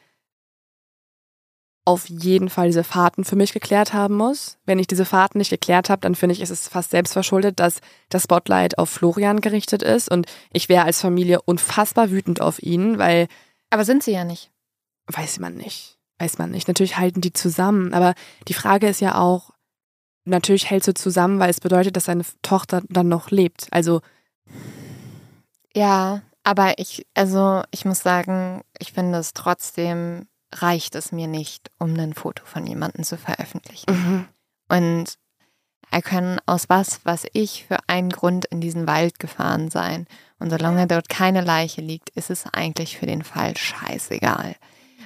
auf jeden Fall diese Fahrten für mich geklärt haben muss. Wenn ich diese Fahrten nicht geklärt habe, dann finde ich, ist es fast selbstverschuldet, dass das Spotlight auf Florian gerichtet ist und ich wäre als Familie unfassbar wütend auf ihn, weil. Aber sind sie ja nicht. Weiß man nicht. Weiß man nicht. Natürlich halten die zusammen, aber die Frage ist ja auch, natürlich hältst du zusammen, weil es bedeutet, dass deine Tochter dann noch lebt. Also. Ja, aber ich, also ich muss sagen, ich finde es trotzdem reicht es mir nicht, um ein Foto von jemandem zu veröffentlichen. Mhm. Und er kann aus was, was ich für einen Grund in diesen Wald gefahren sein. Und solange dort keine Leiche liegt, ist es eigentlich für den Fall scheißegal.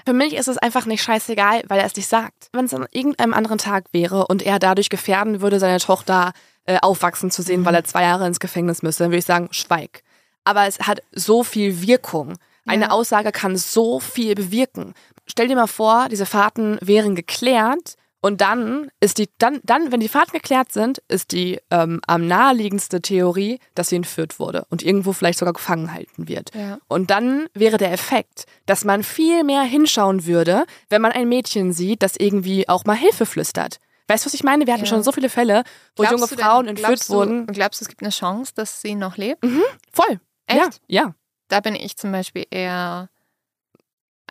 Für mich ist es einfach nicht scheißegal, weil er es nicht sagt. Wenn es an irgendeinem anderen Tag wäre und er dadurch gefährden würde, seine Tochter äh, aufwachsen zu sehen, mhm. weil er zwei Jahre ins Gefängnis müsste, dann würde ich sagen, schweig. Aber es hat so viel Wirkung. Eine ja. Aussage kann so viel bewirken. Stell dir mal vor, diese Fahrten wären geklärt und dann ist die, dann, dann, wenn die Fahrten geklärt sind, ist die ähm, am naheliegendste Theorie, dass sie entführt wurde und irgendwo vielleicht sogar gefangen halten wird. Ja. Und dann wäre der Effekt, dass man viel mehr hinschauen würde, wenn man ein Mädchen sieht, das irgendwie auch mal Hilfe flüstert. Weißt du, was ich meine? Wir hatten ja. schon so viele Fälle, wo glaubst junge Frauen denn, entführt du, wurden. Glaubst du, es gibt eine Chance, dass sie noch lebt? Mhm, voll. Echt? Ja, ja. Da bin ich zum Beispiel eher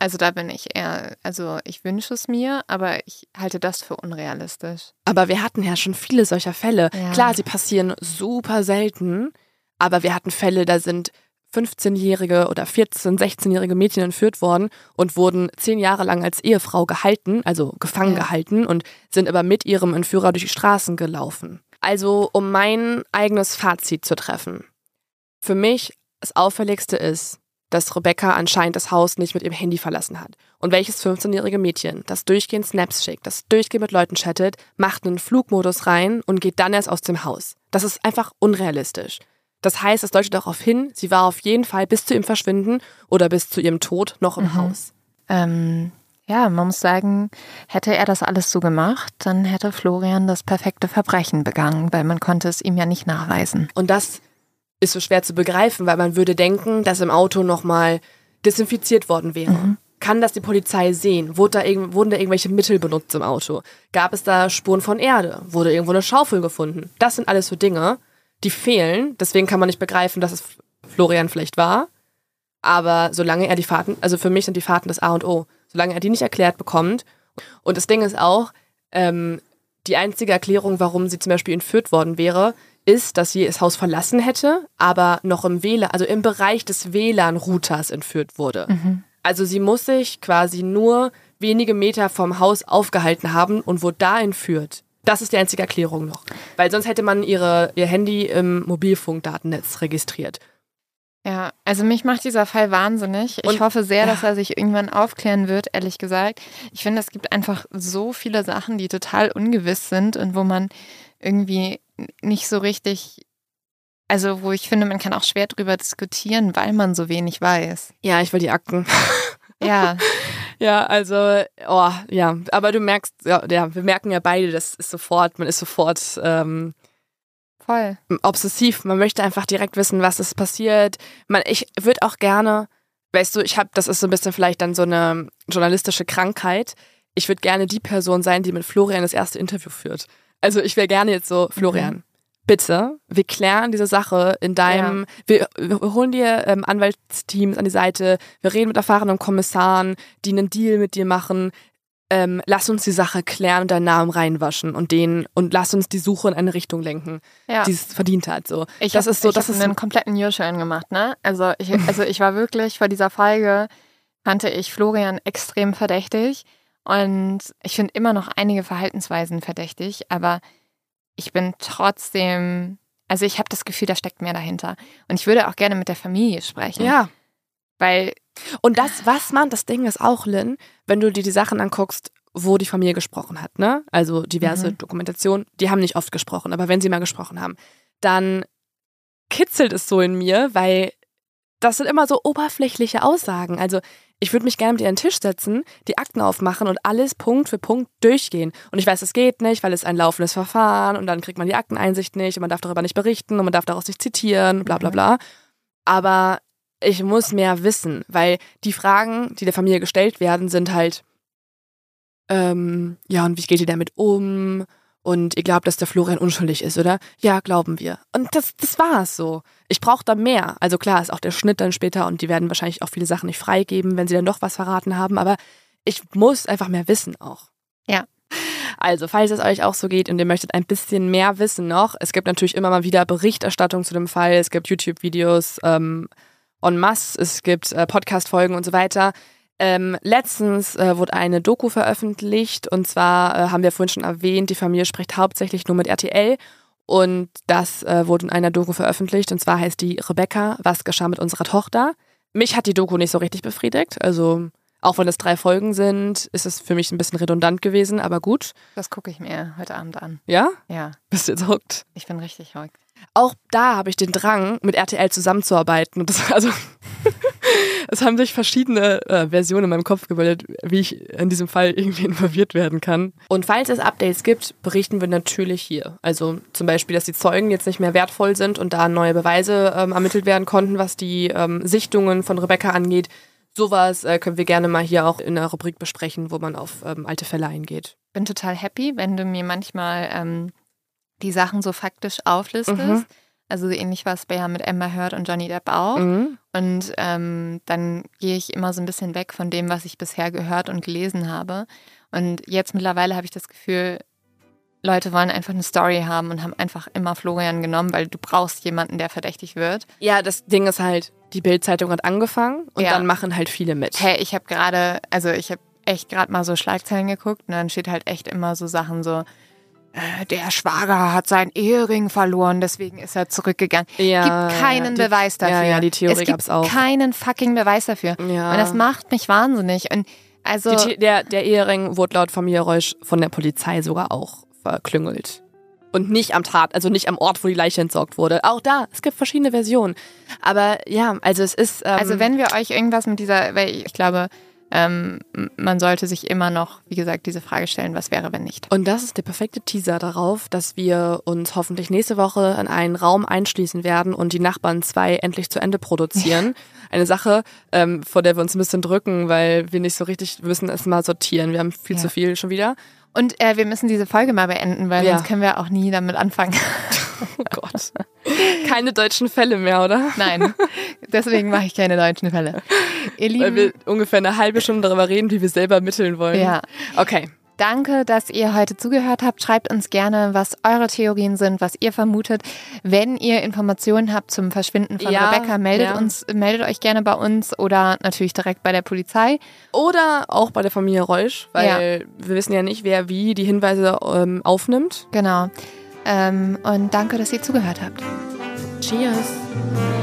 also da bin ich eher, also ich wünsche es mir, aber ich halte das für unrealistisch. Aber wir hatten ja schon viele solcher Fälle. Ja. Klar, sie passieren super selten, aber wir hatten Fälle, da sind 15-jährige oder 14-, 16-jährige Mädchen entführt worden und wurden zehn Jahre lang als Ehefrau gehalten, also gefangen ja. gehalten und sind aber mit ihrem Entführer durch die Straßen gelaufen. Also, um mein eigenes Fazit zu treffen. Für mich das Auffälligste ist, dass Rebecca anscheinend das Haus nicht mit ihrem Handy verlassen hat. Und welches 15-jährige Mädchen, das durchgehend Snaps schickt, das durchgehend mit Leuten chattet, macht einen Flugmodus rein und geht dann erst aus dem Haus. Das ist einfach unrealistisch. Das heißt, es deutet darauf hin, sie war auf jeden Fall bis zu ihrem Verschwinden oder bis zu ihrem Tod noch im mhm. Haus. Ähm, ja, man muss sagen, hätte er das alles so gemacht, dann hätte Florian das perfekte Verbrechen begangen, weil man konnte es ihm ja nicht nachweisen. Und das ist so schwer zu begreifen, weil man würde denken, dass im Auto nochmal desinfiziert worden wäre. Mhm. Kann das die Polizei sehen? Wurde da wurden da irgendwelche Mittel benutzt im Auto? Gab es da Spuren von Erde? Wurde irgendwo eine Schaufel gefunden? Das sind alles so Dinge, die fehlen. Deswegen kann man nicht begreifen, dass es Florian vielleicht war. Aber solange er die Fahrten, also für mich sind die Fahrten das A und O. Solange er die nicht erklärt bekommt. Und das Ding ist auch, ähm, die einzige Erklärung, warum sie zum Beispiel entführt worden wäre, ist, dass sie das Haus verlassen hätte, aber noch im WLAN, also im Bereich des WLAN-Routers entführt wurde. Mhm. Also sie muss sich quasi nur wenige Meter vom Haus aufgehalten haben und wurde da entführt. Das ist die einzige Erklärung noch. Weil sonst hätte man ihre, ihr Handy im Mobilfunkdatennetz registriert. Ja, also mich macht dieser Fall wahnsinnig. Ich und, hoffe sehr, dass er sich irgendwann aufklären wird, ehrlich gesagt. Ich finde, es gibt einfach so viele Sachen, die total ungewiss sind und wo man irgendwie nicht so richtig, also wo ich finde, man kann auch schwer drüber diskutieren, weil man so wenig weiß. Ja, ich will die Akten. *laughs* Ja. *laughs* ja, also, oh, ja, aber du merkst, ja, ja, wir merken ja beide, das ist sofort, man ist sofort ähm, Voll. obsessiv. Man möchte einfach direkt wissen, was ist passiert. Man, ich würde auch gerne, weißt du, ich habe, das ist so ein bisschen vielleicht dann so eine journalistische Krankheit. Ich würde gerne die Person sein, die mit Florian das erste Interview führt. Also ich wäre gerne jetzt so, Florian, mhm. bitte, wir klären diese Sache in deinem, ja. wir, wir, holen dir ähm, Anwaltsteams an die Seite, wir reden mit erfahrenen Kommissaren, die einen Deal mit dir machen. Ähm, lass uns die Sache klären und deinen Namen reinwaschen und den und lass uns die Suche in eine Richtung lenken, ja. die es verdient hat. So, ich das hab, ist so, ich das ist einen kompletten U-Turn gemacht, ne? Also ich, *laughs* also ich war wirklich vor dieser Folge fand ich Florian extrem verdächtig und ich finde immer noch einige Verhaltensweisen verdächtig, aber ich bin trotzdem, also ich habe das Gefühl, da steckt mehr dahinter. Und ich würde auch gerne mit der Familie sprechen. Ja. Weil. Und das, was man, das Ding ist auch, Lynn, wenn du dir die Sachen anguckst, wo die Familie gesprochen hat, ne? Also diverse mhm. Dokumentationen, die haben nicht oft gesprochen, aber wenn sie mal gesprochen haben, dann kitzelt es so in mir, weil das sind immer so oberflächliche Aussagen. Also ich würde mich gerne mit ihr an den Tisch setzen, die Akten aufmachen und alles Punkt für Punkt durchgehen. Und ich weiß, es geht nicht, weil es ein laufendes Verfahren und dann kriegt man die Akteneinsicht nicht und man darf darüber nicht berichten und man darf daraus nicht zitieren, bla bla bla. Aber ich muss mehr wissen, weil die Fragen, die der Familie gestellt werden, sind halt, ähm, ja, und wie geht ihr damit um? Und ihr glaubt, dass der Florian unschuldig ist, oder? Ja, glauben wir. Und das, das war es so. Ich brauche da mehr. Also klar ist auch der Schnitt dann später und die werden wahrscheinlich auch viele Sachen nicht freigeben, wenn sie dann doch was verraten haben. Aber ich muss einfach mehr wissen auch. Ja. Also, falls es euch auch so geht und ihr möchtet ein bisschen mehr wissen noch, es gibt natürlich immer mal wieder Berichterstattung zu dem Fall. Es gibt YouTube-Videos ähm, en masse, es gibt äh, Podcast-Folgen und so weiter. Ähm, letztens äh, wurde eine Doku veröffentlicht und zwar äh, haben wir vorhin schon erwähnt, die Familie spricht hauptsächlich nur mit RTL und das äh, wurde in einer Doku veröffentlicht und zwar heißt die Rebecca, was geschah mit unserer Tochter. Mich hat die Doku nicht so richtig befriedigt, also auch wenn es drei Folgen sind, ist es für mich ein bisschen redundant gewesen, aber gut. Das gucke ich mir heute Abend an. Ja? Ja. Bist du jetzt hooked? Ich bin richtig hooked. Auch da habe ich den Drang, mit RTL zusammenzuarbeiten. Und das, *laughs* also es haben sich verschiedene äh, Versionen in meinem Kopf gebildet, wie ich in diesem Fall irgendwie *laughs* involviert werden kann. Und falls es Updates gibt, berichten wir natürlich hier. Also zum Beispiel, dass die Zeugen jetzt nicht mehr wertvoll sind und da neue Beweise ähm, ermittelt werden konnten, was die ähm, Sichtungen von Rebecca angeht. Sowas äh, können wir gerne mal hier auch in der Rubrik besprechen, wo man auf ähm, alte Fälle eingeht. Bin total happy, wenn du mir manchmal ähm, die Sachen so faktisch auflistest. Mhm. Also ähnlich was bei ja mit Emma Hurt und Johnny Depp auch. Mhm. Und ähm, dann gehe ich immer so ein bisschen weg von dem, was ich bisher gehört und gelesen habe. Und jetzt mittlerweile habe ich das Gefühl, Leute wollen einfach eine Story haben und haben einfach immer Florian genommen, weil du brauchst jemanden, der verdächtig wird. Ja, das Ding ist halt, die Bildzeitung hat angefangen und ja. dann machen halt viele mit. Hey, ich habe gerade, also ich habe echt gerade mal so Schlagzeilen geguckt und dann steht halt echt immer so Sachen so, der Schwager hat seinen Ehering verloren, deswegen ist er zurückgegangen. Ja, gibt keinen die, Beweis dafür. Ja, ja, die Theorie gab es auch. keinen fucking Beweis dafür. Ja. Und das macht mich wahnsinnig. Und also die, der, der Ehering wurde laut Familie Reusch von der Polizei sogar auch verklüngelt. Und nicht am Tat, also nicht am Ort, wo die Leiche entsorgt wurde. Auch da, es gibt verschiedene Versionen. Aber ja, also es ist. Ähm also wenn wir euch irgendwas mit dieser, weil ich glaube, ähm, man sollte sich immer noch, wie gesagt, diese Frage stellen, was wäre, wenn nicht. Und das ist der perfekte Teaser darauf, dass wir uns hoffentlich nächste Woche in einen Raum einschließen werden und die Nachbarn zwei endlich zu Ende produzieren. *laughs* Eine Sache, ähm, vor der wir uns ein bisschen drücken, weil wir nicht so richtig, wir müssen es mal sortieren. Wir haben viel ja. zu viel schon wieder. Und äh, wir müssen diese Folge mal beenden, weil ja. sonst können wir auch nie damit anfangen. *laughs* Oh Gott. Keine deutschen Fälle mehr, oder? Nein. Deswegen mache ich keine deutschen Fälle. Ihr Lieben, weil wir ungefähr eine halbe Stunde darüber reden, wie wir selber ermitteln wollen. Ja. Okay. Danke, dass ihr heute zugehört habt. Schreibt uns gerne, was eure Theorien sind, was ihr vermutet. Wenn ihr Informationen habt zum Verschwinden von ja, Rebecca, meldet ja. uns, meldet euch gerne bei uns oder natürlich direkt bei der Polizei. Oder auch bei der Familie Reusch, weil ja. wir wissen ja nicht, wer wie die Hinweise ähm, aufnimmt. Genau. Ähm, und danke, dass ihr zugehört habt. Cheers.